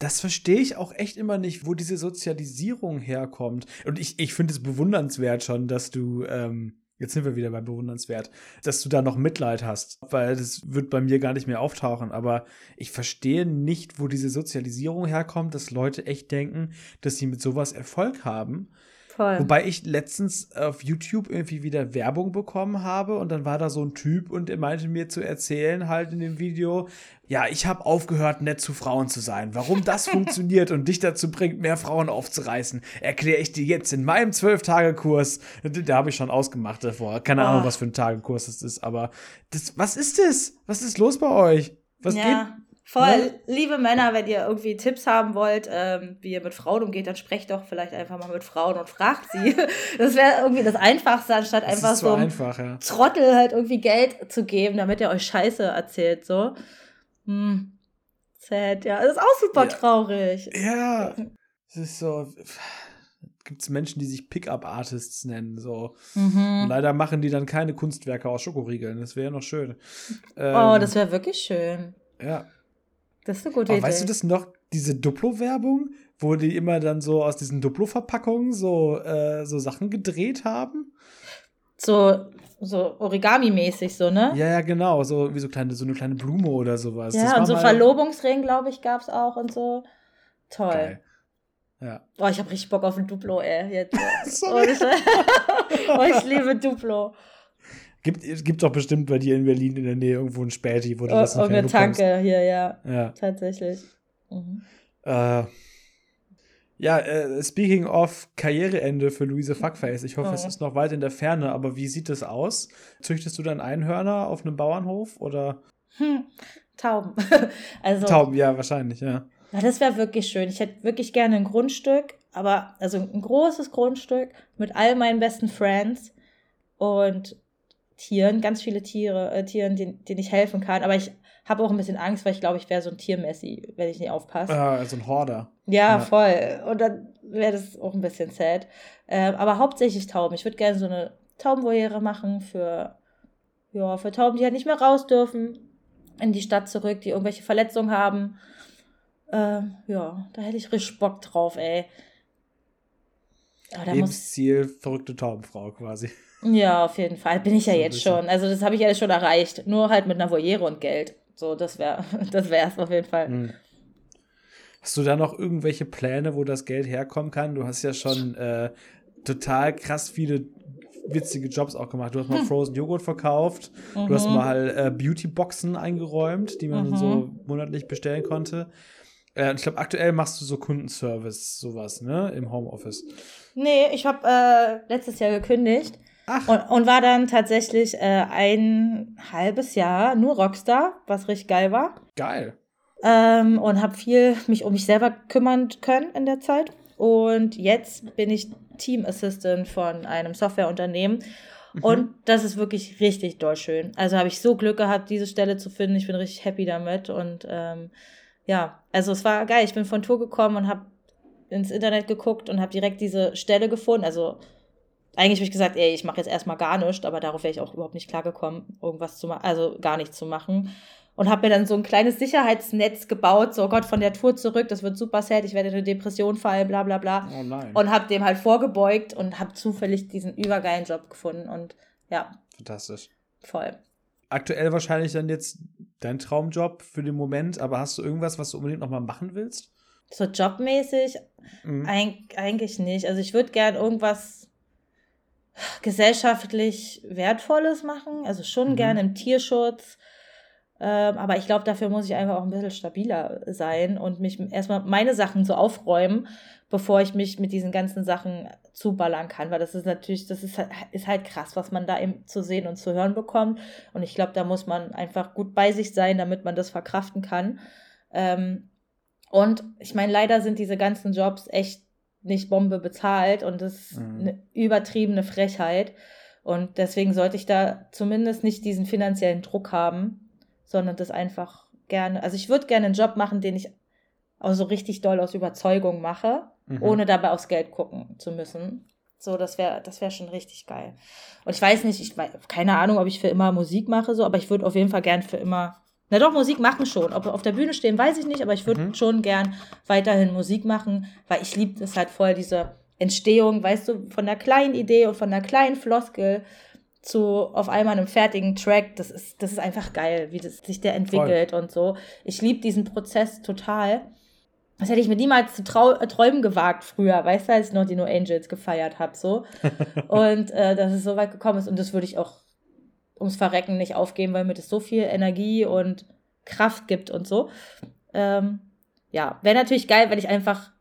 das verstehe ich auch echt immer nicht, wo diese Sozialisierung herkommt. Und ich, ich finde es bewundernswert schon, dass du, ähm, jetzt sind wir wieder bei bewundernswert, dass du da noch Mitleid hast, weil das wird bei mir gar nicht mehr auftauchen. Aber ich verstehe nicht, wo diese Sozialisierung herkommt, dass Leute echt denken, dass sie mit sowas Erfolg haben. Voll. Wobei ich letztens auf YouTube irgendwie wieder Werbung bekommen habe und dann war da so ein Typ und er meinte mir zu erzählen halt in dem Video, ja, ich habe aufgehört, nett zu Frauen zu sein. Warum das funktioniert und dich dazu bringt, mehr Frauen aufzureißen, erkläre ich dir jetzt in meinem Zwölf-Tage-Kurs. Da habe ich schon ausgemacht davor. Keine oh. Ahnung, was für ein Tagekurs das ist, aber das, was ist das? Was ist los bei euch? Was ja. geht? Voll, ne? liebe Männer, wenn ihr irgendwie Tipps haben wollt, ähm, wie ihr mit Frauen umgeht, dann sprecht doch vielleicht einfach mal mit Frauen und fragt sie. Das wäre irgendwie das Einfachste, anstatt das einfach so einfach, ja. Trottel halt irgendwie Geld zu geben, damit er euch Scheiße erzählt. So. Hm. Sad, ja. Das ist auch super ja. traurig. Ja. Es ist so. Gibt es Menschen, die sich Pickup-Artists nennen, so. Mhm. leider machen die dann keine Kunstwerke aus Schokoriegeln. Das wäre ja noch schön. Oh, ähm, oh, das wäre wirklich schön. Ja. Das ist eine gute Aber Idee. Weißt du das noch, diese Duplo-Werbung, wo die immer dann so aus diesen Duplo-Verpackungen so, äh, so Sachen gedreht haben? So, so Origami-mäßig, so, ne? Ja, ja, genau. So wie so, kleine, so eine kleine Blume oder sowas. Ja, und so Verlobungsring, glaube ich, gab es auch und so. Toll. Geil. Ja. Oh, ich habe richtig Bock auf ein Duplo, ey. Jetzt. oh, ich, oh, ich liebe Duplo. Gibt, gibt doch bestimmt bei dir in Berlin in der Nähe irgendwo ein Späti, wo du oh, das noch eine Tanke hier, ja. Ja. Tatsächlich. Mhm. Äh, ja, äh, speaking of Karriereende für Luise Fuckface. Ich hoffe, oh. es ist noch weit in der Ferne, aber wie sieht es aus? Züchtest du dann Einhörner auf einem Bauernhof oder? Hm, Tauben. also, Tauben, ja, wahrscheinlich, ja. Ja, das wäre wirklich schön. Ich hätte wirklich gerne ein Grundstück, aber also ein großes Grundstück mit all meinen besten Friends und Tieren, ganz viele Tiere, äh, Tieren, denen, denen ich helfen kann. Aber ich habe auch ein bisschen Angst, weil ich glaube, ich wäre so ein Tiermessi, wenn ich nicht aufpasse. Äh, so ein Horder. Ja, ja. voll. Und dann wäre das auch ein bisschen sad. Ähm, aber hauptsächlich Tauben. Ich würde gerne so eine Taubenvoliere machen für, ja, für Tauben, die halt nicht mehr raus dürfen in die Stadt zurück, die irgendwelche Verletzungen haben. Ähm, ja, da hätte ich richtig Bock drauf, ey. Lebensziel, muss... verrückte Taubenfrau quasi. Ja, auf jeden Fall. Bin ich ja so jetzt schon. Also das habe ich ja schon erreicht. Nur halt mit einer Voliere und Geld. So, das wäre das wär's auf jeden Fall. Hm. Hast du da noch irgendwelche Pläne, wo das Geld herkommen kann? Du hast ja schon äh, total krass viele witzige Jobs auch gemacht. Du hast mal hm. Frozen Joghurt verkauft, mhm. du hast mhm. mal äh, Beauty-Boxen eingeräumt, die man mhm. so monatlich bestellen konnte. Äh, ich glaube, aktuell machst du so Kundenservice, sowas, ne? Im Homeoffice. Nee, ich habe äh, letztes Jahr gekündigt. Und, und war dann tatsächlich äh, ein halbes Jahr nur Rockstar, was richtig geil war. Geil. Ähm, und habe viel mich um mich selber kümmern können in der Zeit. Und jetzt bin ich Team Assistant von einem Softwareunternehmen. Mhm. Und das ist wirklich richtig doll schön. Also habe ich so Glück gehabt, diese Stelle zu finden. Ich bin richtig happy damit. Und ähm, ja, also es war geil. Ich bin von Tour gekommen und habe ins Internet geguckt und habe direkt diese Stelle gefunden. Also eigentlich habe ich gesagt, ey, ich mache jetzt erstmal gar nichts, aber darauf wäre ich auch überhaupt nicht klargekommen, irgendwas zu machen, also gar nichts zu machen und habe mir dann so ein kleines Sicherheitsnetz gebaut, so oh Gott, von der Tour zurück, das wird super sad, ich werde in eine Depression fallen, bla bla bla. Oh nein. Und habe dem halt vorgebeugt und habe zufällig diesen übergeilen Job gefunden und ja. Fantastisch. Voll. Aktuell wahrscheinlich dann jetzt dein Traumjob für den Moment, aber hast du irgendwas, was du unbedingt nochmal machen willst? So jobmäßig? Mhm. Eig eigentlich nicht. Also ich würde gern irgendwas gesellschaftlich Wertvolles machen, also schon mhm. gerne im Tierschutz ähm, aber ich glaube, dafür muss ich einfach auch ein bisschen stabiler sein und mich erstmal meine Sachen so aufräumen, bevor ich mich mit diesen ganzen Sachen zuballern kann. Weil das ist natürlich, das ist, halt, ist halt krass, was man da eben zu sehen und zu hören bekommt. Und ich glaube, da muss man einfach gut bei sich sein, damit man das verkraften kann. Ähm, und ich meine, leider sind diese ganzen Jobs echt nicht Bombe bezahlt und das ist mhm. eine übertriebene Frechheit. Und deswegen sollte ich da zumindest nicht diesen finanziellen Druck haben, sondern das einfach gerne, also ich würde gerne einen Job machen, den ich auch so richtig doll aus Überzeugung mache, mhm. ohne dabei aufs Geld gucken zu müssen. So, das wäre das wäre schon richtig geil. Und ich weiß nicht, ich weiß, keine Ahnung, ob ich für immer Musik mache, so, aber ich würde auf jeden Fall gern für immer, na doch, Musik machen schon. Ob auf der Bühne stehen, weiß ich nicht, aber ich würde mhm. schon gern weiterhin Musik machen, weil ich liebe es halt voll, diese Entstehung, weißt du, von der kleinen Idee und von der kleinen Floskel zu auf einmal einem fertigen Track, das ist, das ist einfach geil, wie das sich der entwickelt Voll. und so. Ich liebe diesen Prozess total. Das hätte ich mir niemals zu trau äh, träumen gewagt früher, weißt du, als ich noch die No Angels gefeiert habe, so. und äh, dass es so weit gekommen ist und das würde ich auch ums Verrecken nicht aufgeben, weil mir das so viel Energie und Kraft gibt und so. Ähm, ja, wäre natürlich geil, wenn ich einfach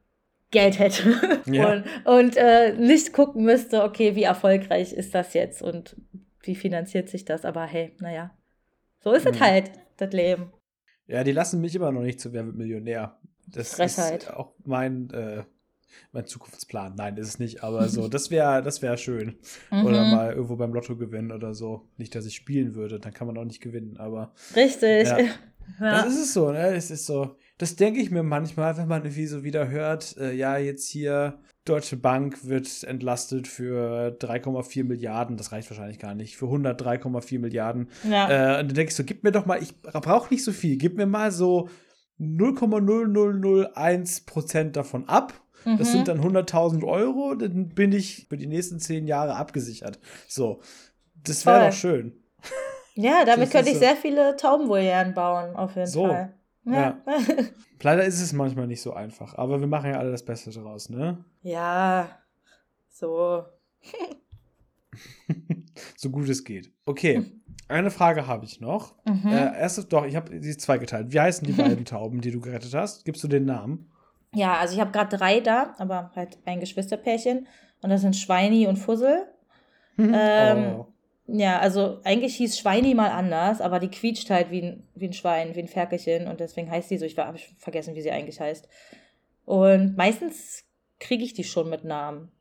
Geld hätte ja. und, und äh, nicht gucken müsste, okay, wie erfolgreich ist das jetzt und wie finanziert sich das. Aber hey, naja, so ist mhm. es halt, das Leben. Ja, die lassen mich immer noch nicht zu Wer wird Millionär. Das Frechheit. ist auch mein, äh, mein Zukunftsplan. Nein, ist es nicht, aber so, das wäre das wär schön. Mhm. Oder mal irgendwo beim Lotto gewinnen oder so. Nicht, dass ich spielen würde, dann kann man auch nicht gewinnen, aber. Richtig. Ja. Ja. Das ist es so, ne? Es ist so. Das denke ich mir manchmal, wenn man irgendwie so wieder hört, äh, ja, jetzt hier Deutsche Bank wird entlastet für 3,4 Milliarden, das reicht wahrscheinlich gar nicht, für 103,4 Milliarden. Ja. Äh, und dann denke ich so, gib mir doch mal, ich brauche nicht so viel, gib mir mal so 0,0001 Prozent davon ab. Mhm. Das sind dann 100.000 Euro, dann bin ich für die nächsten zehn Jahre abgesichert. So, das wäre doch schön. Ja, damit könnte ich so. sehr viele Taubenvolieren bauen, auf jeden so. Fall. Ja. ja. Leider ist es manchmal nicht so einfach, aber wir machen ja alle das Beste daraus, ne? Ja, so. so gut es geht. Okay, eine Frage habe ich noch. Mhm. Äh, erstes, doch, ich habe sie zweigeteilt. Wie heißen die beiden Tauben, die du gerettet hast? Gibst du den Namen? Ja, also ich habe gerade drei da, aber halt ein Geschwisterpärchen. Und das sind Schweini und Fussel. Mhm. Ähm, oh. Ja, also eigentlich hieß Schweini mal anders, aber die quietscht halt wie ein, wie ein Schwein, wie ein Ferkelchen und deswegen heißt die so. Ich habe vergessen, wie sie eigentlich heißt. Und meistens kriege ich die schon mit Namen.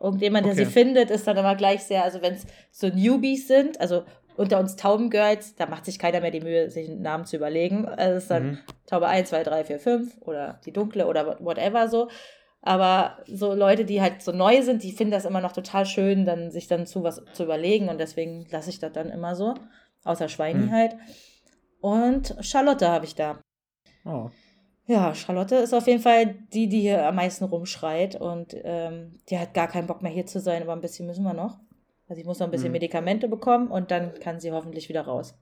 Irgendjemand, der okay. sie findet, ist dann immer gleich sehr, also wenn es so Newbies sind, also unter uns Taubengirls, da macht sich keiner mehr die Mühe, sich einen Namen zu überlegen. Also es ist dann mhm. Taube 1, 2, 3, 4, 5 oder die dunkle oder whatever so. Aber so Leute, die halt so neu sind, die finden das immer noch total schön, dann sich dann zu was zu überlegen und deswegen lasse ich das dann immer so. Außer Schweini hm. halt. Und Charlotte habe ich da. Oh. Ja, Charlotte ist auf jeden Fall die, die hier am meisten rumschreit und ähm, die hat gar keinen Bock mehr hier zu sein, aber ein bisschen müssen wir noch. Also ich muss noch ein bisschen hm. Medikamente bekommen und dann kann sie hoffentlich wieder raus.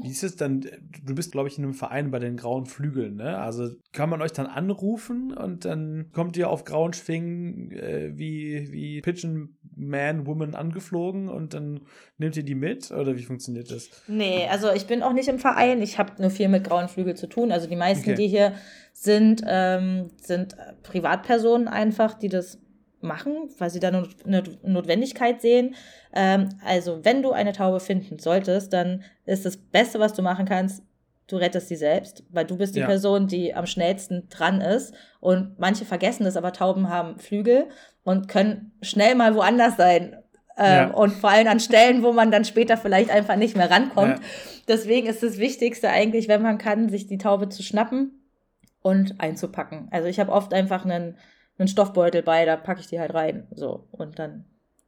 Wie ist es dann? Du bist, glaube ich, in einem Verein bei den Grauen Flügeln, ne? Also kann man euch dann anrufen und dann kommt ihr auf grauen Schwingen äh, wie, wie Pigeon Man, Woman angeflogen und dann nehmt ihr die mit? Oder wie funktioniert das? Nee, also ich bin auch nicht im Verein. Ich habe nur viel mit Grauen Flügeln zu tun. Also die meisten, okay. die hier sind, ähm, sind Privatpersonen einfach, die das machen, weil sie da eine Notwendigkeit sehen. Ähm, also, wenn du eine Taube finden solltest, dann ist das Beste, was du machen kannst, du rettest sie selbst, weil du bist die ja. Person, die am schnellsten dran ist. Und manche vergessen das, aber Tauben haben Flügel und können schnell mal woanders sein. Ähm, ja. Und vor allem an Stellen, wo man dann später vielleicht einfach nicht mehr rankommt. Ja. Deswegen ist das Wichtigste eigentlich, wenn man kann, sich die Taube zu schnappen und einzupacken. Also ich habe oft einfach einen einen Stoffbeutel bei, da packe ich die halt rein. So, und dann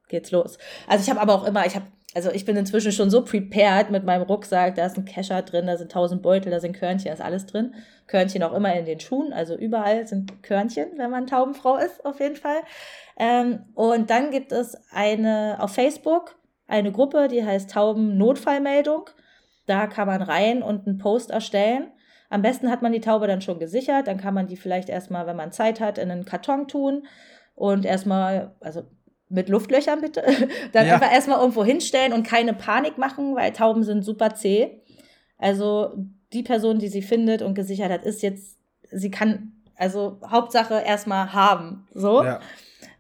geht's los. Also ich habe aber auch immer, ich habe, also ich bin inzwischen schon so prepared mit meinem Rucksack, da ist ein Kescher drin, da sind tausend Beutel, da sind Körnchen, da ist alles drin. Körnchen auch immer in den Schuhen, also überall sind Körnchen, wenn man Taubenfrau ist, auf jeden Fall. Ähm, und dann gibt es eine auf Facebook eine Gruppe, die heißt Tauben Notfallmeldung. Da kann man rein und einen Post erstellen. Am besten hat man die Taube dann schon gesichert, dann kann man die vielleicht erstmal, wenn man Zeit hat, in einen Karton tun und erstmal, also mit Luftlöchern bitte, dann ja. einfach erstmal irgendwo hinstellen und keine Panik machen, weil Tauben sind super zäh. Also die Person, die sie findet und gesichert hat, ist jetzt, sie kann, also Hauptsache erstmal haben. So. Ja.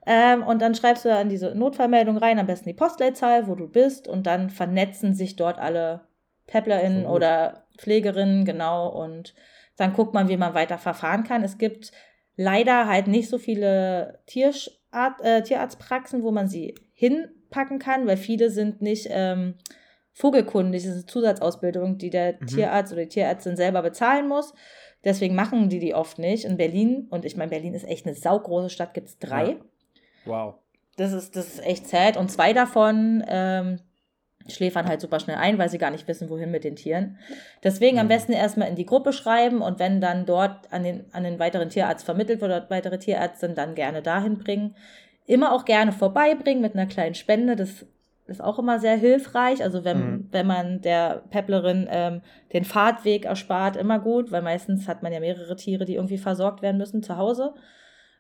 Ähm, und dann schreibst du dann diese Notfallmeldung rein, am besten die Postleitzahl, wo du bist, und dann vernetzen sich dort alle PepplerInnen oder Pflegerinnen, genau. Und dann guckt man, wie man weiter verfahren kann. Es gibt leider halt nicht so viele Tierart, äh, Tierarztpraxen, wo man sie hinpacken kann, weil viele sind nicht ähm, vogelkundig. Das ist eine Zusatzausbildung, die der mhm. Tierarzt oder die Tierärztin selber bezahlen muss. Deswegen machen die die oft nicht. In Berlin, und ich meine, Berlin ist echt eine saugroße Stadt, gibt es drei. Ja. Wow. Das ist, das ist echt sad. Und zwei davon ähm, schläfern halt super schnell ein, weil sie gar nicht wissen, wohin mit den Tieren. Deswegen am mhm. besten erstmal in die Gruppe schreiben und wenn dann dort an den, an den weiteren Tierarzt vermittelt wird oder weitere Tierärztin, dann gerne dahin bringen. Immer auch gerne vorbeibringen mit einer kleinen Spende. Das ist auch immer sehr hilfreich. Also wenn, mhm. wenn man der Pepplerin ähm, den Fahrtweg erspart, immer gut, weil meistens hat man ja mehrere Tiere, die irgendwie versorgt werden müssen zu Hause.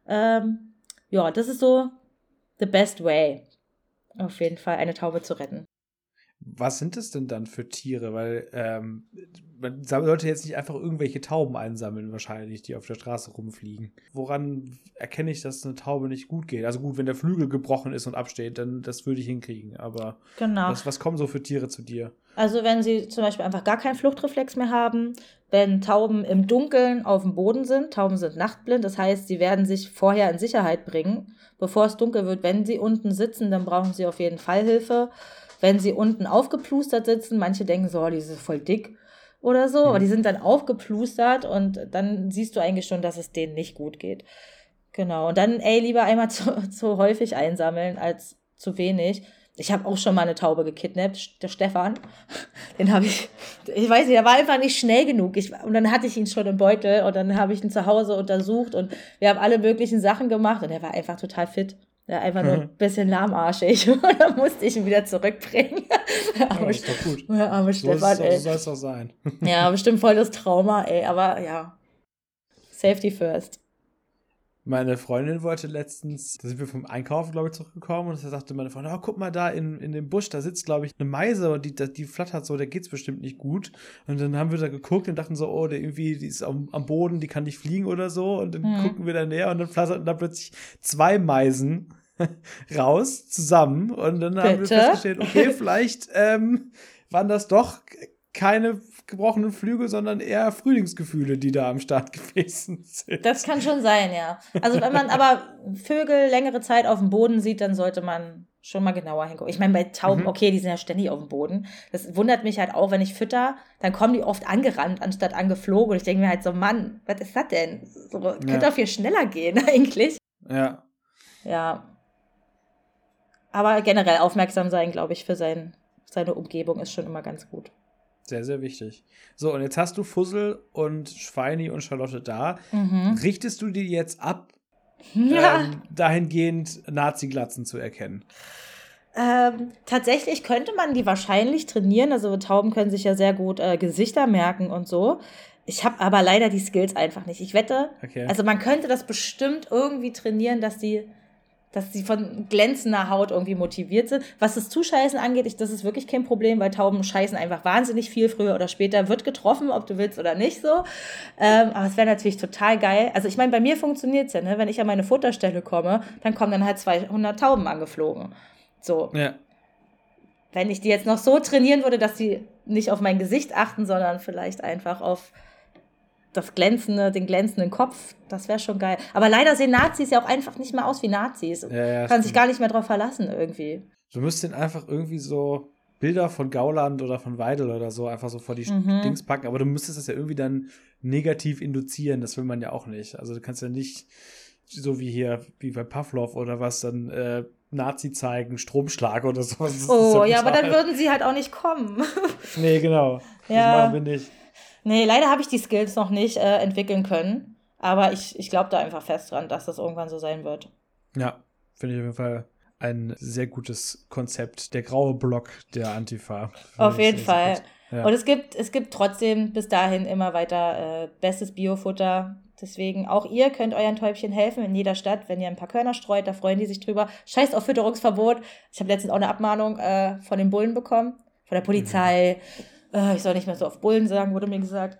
Ähm, ja, das ist so the best way, auf jeden Fall eine Taube zu retten. Was sind es denn dann für Tiere? Weil ähm, man sollte jetzt nicht einfach irgendwelche Tauben einsammeln, wahrscheinlich, die auf der Straße rumfliegen. Woran erkenne ich, dass eine Taube nicht gut geht? Also gut, wenn der Flügel gebrochen ist und absteht, dann das würde ich hinkriegen. Aber genau. was, was kommen so für Tiere zu dir? Also wenn sie zum Beispiel einfach gar keinen Fluchtreflex mehr haben, wenn Tauben im Dunkeln auf dem Boden sind, Tauben sind nachtblind, das heißt, sie werden sich vorher in Sicherheit bringen, bevor es dunkel wird. Wenn sie unten sitzen, dann brauchen sie auf jeden Fall Hilfe wenn sie unten aufgeplustert sitzen, manche denken so, oh, die sind voll dick oder so, mhm. aber die sind dann aufgeplustert und dann siehst du eigentlich schon, dass es denen nicht gut geht. Genau. Und dann, ey, lieber einmal zu, zu häufig einsammeln als zu wenig. Ich habe auch schon mal eine Taube gekidnappt, der Stefan. Den habe ich, ich weiß nicht, der war einfach nicht schnell genug. Ich, und dann hatte ich ihn schon im Beutel und dann habe ich ihn zu Hause untersucht und wir haben alle möglichen Sachen gemacht und er war einfach total fit. Ja, einfach nur ein bisschen lahmarschig. Und dann musste ich ihn wieder zurückbringen. aber ja, ist doch gut. Ja, aber so Stefan, ey. So soll es doch sein. ja, bestimmt voll das Trauma, ey. Aber ja, Safety first. Meine Freundin wollte letztens, da sind wir vom Einkaufen, glaube ich, zurückgekommen und da sagte meine Freundin, oh, guck mal da in, in dem Busch, da sitzt, glaube ich, eine Meise und die, die flattert so, der geht's bestimmt nicht gut. Und dann haben wir da geguckt und dachten so, oh, der irgendwie, die ist am, am Boden, die kann nicht fliegen oder so. Und dann mhm. gucken wir da näher und dann flatterten da plötzlich zwei Meisen raus, zusammen. Und dann Bitte? haben wir festgestellt, okay, vielleicht ähm, waren das doch keine gebrochenen Flügel, sondern eher Frühlingsgefühle, die da am Start gewesen sind. Das kann schon sein, ja. Also wenn man aber Vögel längere Zeit auf dem Boden sieht, dann sollte man schon mal genauer hingucken. Ich meine, bei Tauben, mhm. okay, die sind ja ständig auf dem Boden. Das wundert mich halt auch, wenn ich fütter, dann kommen die oft angerannt, anstatt angeflogen. Und ich denke mir halt so, Mann, was ist das denn? So, ja. Könnte doch viel schneller gehen, eigentlich. Ja. Ja. Aber generell aufmerksam sein, glaube ich, für sein, seine Umgebung ist schon immer ganz gut. Sehr, sehr wichtig. So, und jetzt hast du Fussel und Schweini und Charlotte da. Mhm. Richtest du die jetzt ab, ja. ähm, dahingehend Nazi-Glatzen zu erkennen? Ähm, tatsächlich könnte man die wahrscheinlich trainieren. Also Tauben können sich ja sehr gut äh, Gesichter merken und so. Ich habe aber leider die Skills einfach nicht. Ich wette, okay. also man könnte das bestimmt irgendwie trainieren, dass die dass sie von glänzender Haut irgendwie motiviert sind. Was das Zuscheißen angeht, ich, das ist wirklich kein Problem, weil Tauben scheißen einfach wahnsinnig viel. Früher oder später wird getroffen, ob du willst oder nicht so. Ähm, aber es wäre natürlich total geil. Also ich meine, bei mir funktioniert es ja, ne? wenn ich an meine Futterstelle komme, dann kommen dann halt 200 Tauben angeflogen. So. Ja. Wenn ich die jetzt noch so trainieren würde, dass sie nicht auf mein Gesicht achten, sondern vielleicht einfach auf das glänzende, den glänzenden Kopf, das wäre schon geil. Aber leider sehen Nazis ja auch einfach nicht mehr aus wie Nazis. Ja, ja, Kann sich gar nicht mehr drauf verlassen irgendwie. Du müsstest einfach irgendwie so Bilder von Gauland oder von Weidel oder so einfach so vor die mhm. Dings packen, aber du müsstest das ja irgendwie dann negativ induzieren, das will man ja auch nicht. Also du kannst ja nicht so wie hier, wie bei Pavlov oder was, dann äh, Nazi zeigen, Stromschlag oder sowas. Oh, ja, aber dann würden sie halt auch nicht kommen. nee, genau. Ja. Das machen wir nicht. Nee, leider habe ich die Skills noch nicht äh, entwickeln können. Aber ich, ich glaube da einfach fest dran, dass das irgendwann so sein wird. Ja, finde ich auf jeden Fall ein sehr gutes Konzept. Der graue Block der Antifa. Auf jeden Fall. Ja. Und es gibt, es gibt trotzdem bis dahin immer weiter äh, bestes Biofutter. Deswegen auch ihr könnt euren Täubchen helfen in jeder Stadt, wenn ihr ein paar Körner streut, da freuen die sich drüber. Scheißt auf Fütterungsverbot. Ich habe letztens auch eine Abmahnung äh, von den Bullen bekommen, von der Polizei. Mhm äh, ich soll nicht mehr so auf Bullen sagen, wurde mir gesagt.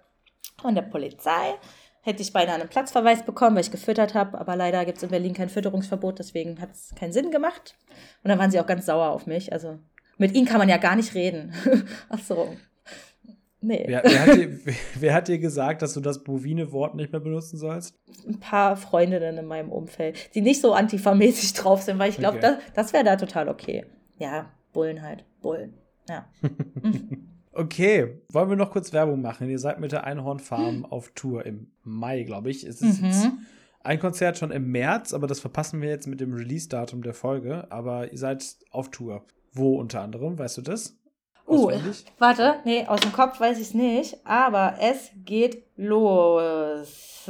Von der Polizei hätte ich beinahe einen Platzverweis bekommen, weil ich gefüttert habe. Aber leider gibt es in Berlin kein Fütterungsverbot, deswegen hat es keinen Sinn gemacht. Und dann waren sie auch ganz sauer auf mich. Also mit ihnen kann man ja gar nicht reden. Ach so. Nee. Wer, wer, hat dir, wer, hat dir, gesagt, dass du das bovine Wort nicht mehr benutzen sollst? Ein paar Freundinnen in meinem Umfeld, die nicht so antifamäßig drauf sind, weil ich glaube, okay. das, das wäre da total okay. Ja, Bullen halt. Bullen. Ja. Okay, wollen wir noch kurz Werbung machen? Ihr seid mit der Einhornfarm mhm. auf Tour im Mai, glaube ich. Es ist mhm. jetzt ein Konzert schon im März, aber das verpassen wir jetzt mit dem Release-Datum der Folge. Aber ihr seid auf Tour. Wo unter anderem, weißt du das? Uh, warte, nee, aus dem Kopf weiß ich es nicht, aber es geht los.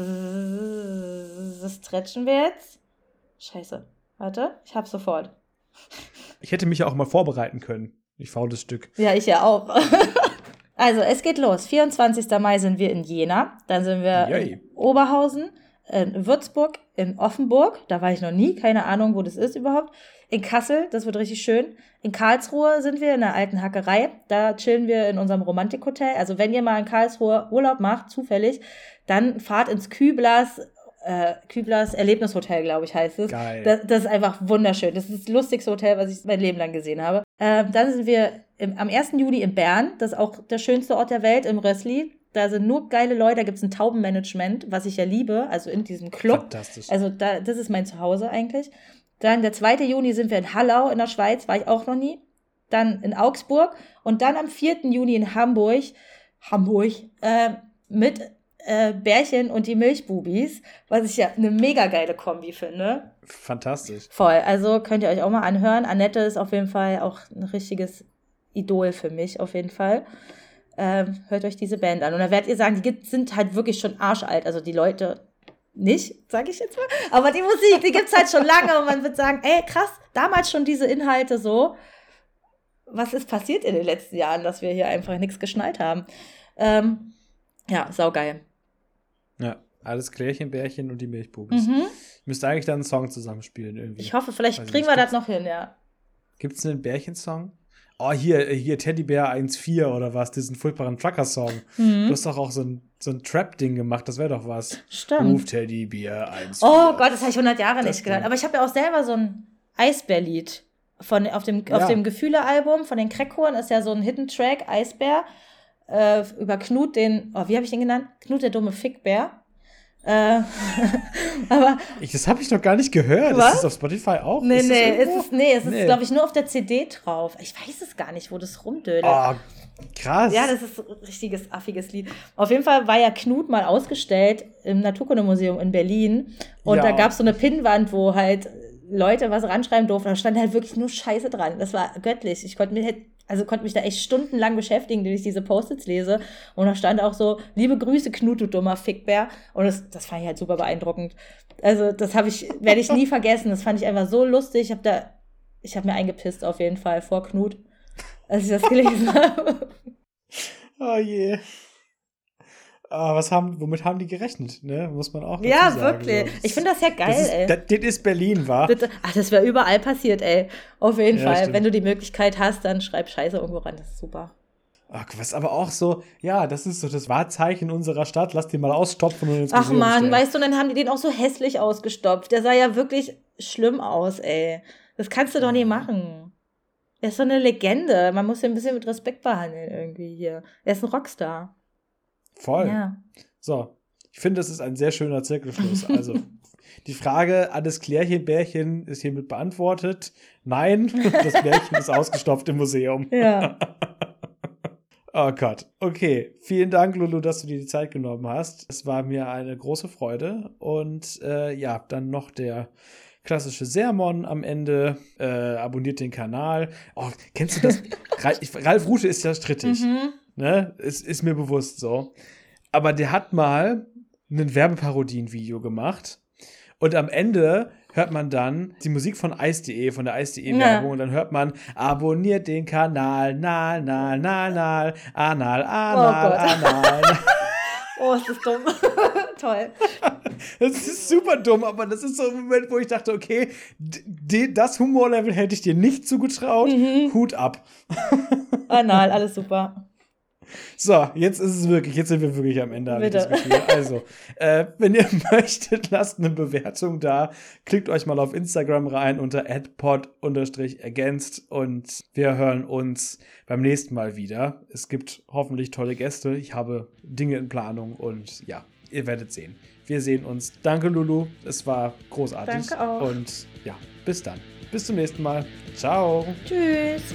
Das stretchen wir jetzt. Scheiße. Warte, ich hab's sofort. Ich hätte mich ja auch mal vorbereiten können. Ich faules Stück. Ja, ich ja auch. also, es geht los. 24. Mai sind wir in Jena. Dann sind wir Yay. in Oberhausen, in Würzburg, in Offenburg. Da war ich noch nie. Keine Ahnung, wo das ist überhaupt. In Kassel, das wird richtig schön. In Karlsruhe sind wir in der alten Hackerei. Da chillen wir in unserem Romantikhotel. Also, wenn ihr mal in Karlsruhe Urlaub macht, zufällig, dann fahrt ins Küblers äh, Küblers Erlebnishotel, glaube ich, heißt es. Geil. Das, das, ist einfach wunderschön. Das ist das lustigste Hotel, was ich mein Leben lang gesehen habe. Äh, dann sind wir im, am 1. Juni in Bern. Das ist auch der schönste Ort der Welt, im Rössli. Da sind nur geile Leute, da gibt es ein Taubenmanagement, was ich ja liebe, also in diesem Club. Fantastisch. Also da, das ist mein Zuhause eigentlich. Dann der 2. Juni sind wir in Hallau in der Schweiz, war ich auch noch nie. Dann in Augsburg und dann am 4. Juni in Hamburg, Hamburg, äh, mit äh, Bärchen und die Milchbubis, was ich ja eine mega geile Kombi finde. Fantastisch. Voll. Also könnt ihr euch auch mal anhören. Annette ist auf jeden Fall auch ein richtiges Idol für mich, auf jeden Fall. Ähm, hört euch diese Band an. Und da werdet ihr sagen, die sind halt wirklich schon arschalt. Also die Leute nicht, sage ich jetzt mal. Aber die Musik, die gibt es halt schon lange und man wird sagen, ey, krass, damals schon diese Inhalte so. Was ist passiert in den letzten Jahren, dass wir hier einfach nichts geschnallt haben? Ähm, ja, saugeil. Ja, alles Klärchenbärchen und die Milchbubis. Mhm. Müsste eigentlich dann einen Song zusammenspielen irgendwie. Ich hoffe, vielleicht Weiß kriegen wir das noch hin, ja. Gibt es einen Bärchensong? Oh, hier, hier Teddybär 1.4 oder was, diesen furchtbaren Trucker-Song. Mhm. Du hast doch auch so ein, so ein Trap-Ding gemacht, das wäre doch was. Stimmt. Ruf Teddybär 1.4. Oh Gott, das habe ich 100 Jahre das nicht gehört. Aber ich habe ja auch selber so ein Eisbär-Lied. auf dem, ja. auf dem Gefühle-Album von den Crackhorn ist ja so ein Hidden Track, Eisbär. Äh, über Knut, den, oh, wie habe ich den genannt? Knut der dumme Fickbär. Äh, aber. Ich, das habe ich noch gar nicht gehört. Was? Ist das auf Spotify auch? Nee, ist nee, ist es, nee, es nee. ist, glaube ich, nur auf der CD drauf. Ich weiß es gar nicht, wo das rumdödelt. Oh, krass. Ja, das ist ein richtiges affiges Lied. Auf jeden Fall war ja Knut mal ausgestellt im Naturkundemuseum in Berlin. Und ja. da gab es so eine Pinnwand, wo halt Leute was ranschreiben durften. Da stand halt wirklich nur Scheiße dran. Das war göttlich. Ich konnte mir halt also konnte mich da echt stundenlang beschäftigen, wenn ich diese Post-its lese. Und da stand auch so, liebe Grüße, Knut, du dummer Fickbär. Und das, das fand ich halt super beeindruckend. Also, das habe ich, werde ich nie vergessen. Das fand ich einfach so lustig. Ich habe da, ich habe mir eingepisst auf jeden Fall vor Knut, als ich das gelesen habe. Oh je. Ah, was haben, womit haben die gerechnet, ne? Muss man auch Ja, sagen, wirklich. So. Ich finde das ja geil, das ist, ey. Das, das, ist Berlin, wa? Das, ach, das wäre überall passiert, ey. Auf jeden ja, Fall. Stimmt. Wenn du die Möglichkeit hast, dann schreib Scheiße irgendwo ran. Das ist super. Ach, was aber auch so, ja, das ist so das Wahrzeichen unserer Stadt. Lass die mal ausstopfen und ins Ach Museum Mann, stellen. weißt du, dann haben die den auch so hässlich ausgestopft. Der sah ja wirklich schlimm aus, ey. Das kannst du doch nie machen. Er ist so eine Legende. Man muss ihn ein bisschen mit Respekt behandeln irgendwie hier. Er ist ein Rockstar. Voll. Ja. So, ich finde, das ist ein sehr schöner Zirkelschluss. Also, die Frage an das Klärchenbärchen ist hiermit beantwortet. Nein, das Bärchen ist ausgestopft im Museum. Ja. oh Gott. Okay, vielen Dank, Lulu, dass du dir die Zeit genommen hast. Es war mir eine große Freude. Und äh, ja, dann noch der klassische Sermon am Ende. Äh, abonniert den Kanal. Oh, kennst du das? Ralf Rute ist ja strittig. Mhm. Ne? Es ist mir bewusst so. Aber der hat mal ein Werbeparodien-Video gemacht. Und am Ende hört man dann die Musik von Ice.de, von der Ice.de-Werbung. Ja. Und dann hört man, abonniert den Kanal, nal, nal, nal, nal, anal, anal, oh anal. oh, ist das dumm. Toll. Das ist super dumm, aber das ist so ein Moment, wo ich dachte, okay, das Humorlevel hätte ich dir nicht zugetraut. Mhm. Hut ab. Anal, alles super. So, jetzt ist es wirklich, jetzt sind wir wirklich am Ende. Bitte. Also, äh, wenn ihr möchtet, lasst eine Bewertung da. Klickt euch mal auf Instagram rein unter adpod-ergänzt und wir hören uns beim nächsten Mal wieder. Es gibt hoffentlich tolle Gäste. Ich habe Dinge in Planung und ja, ihr werdet sehen. Wir sehen uns. Danke, Lulu. Es war großartig. Danke auch. Und ja, bis dann. Bis zum nächsten Mal. Ciao. Tschüss.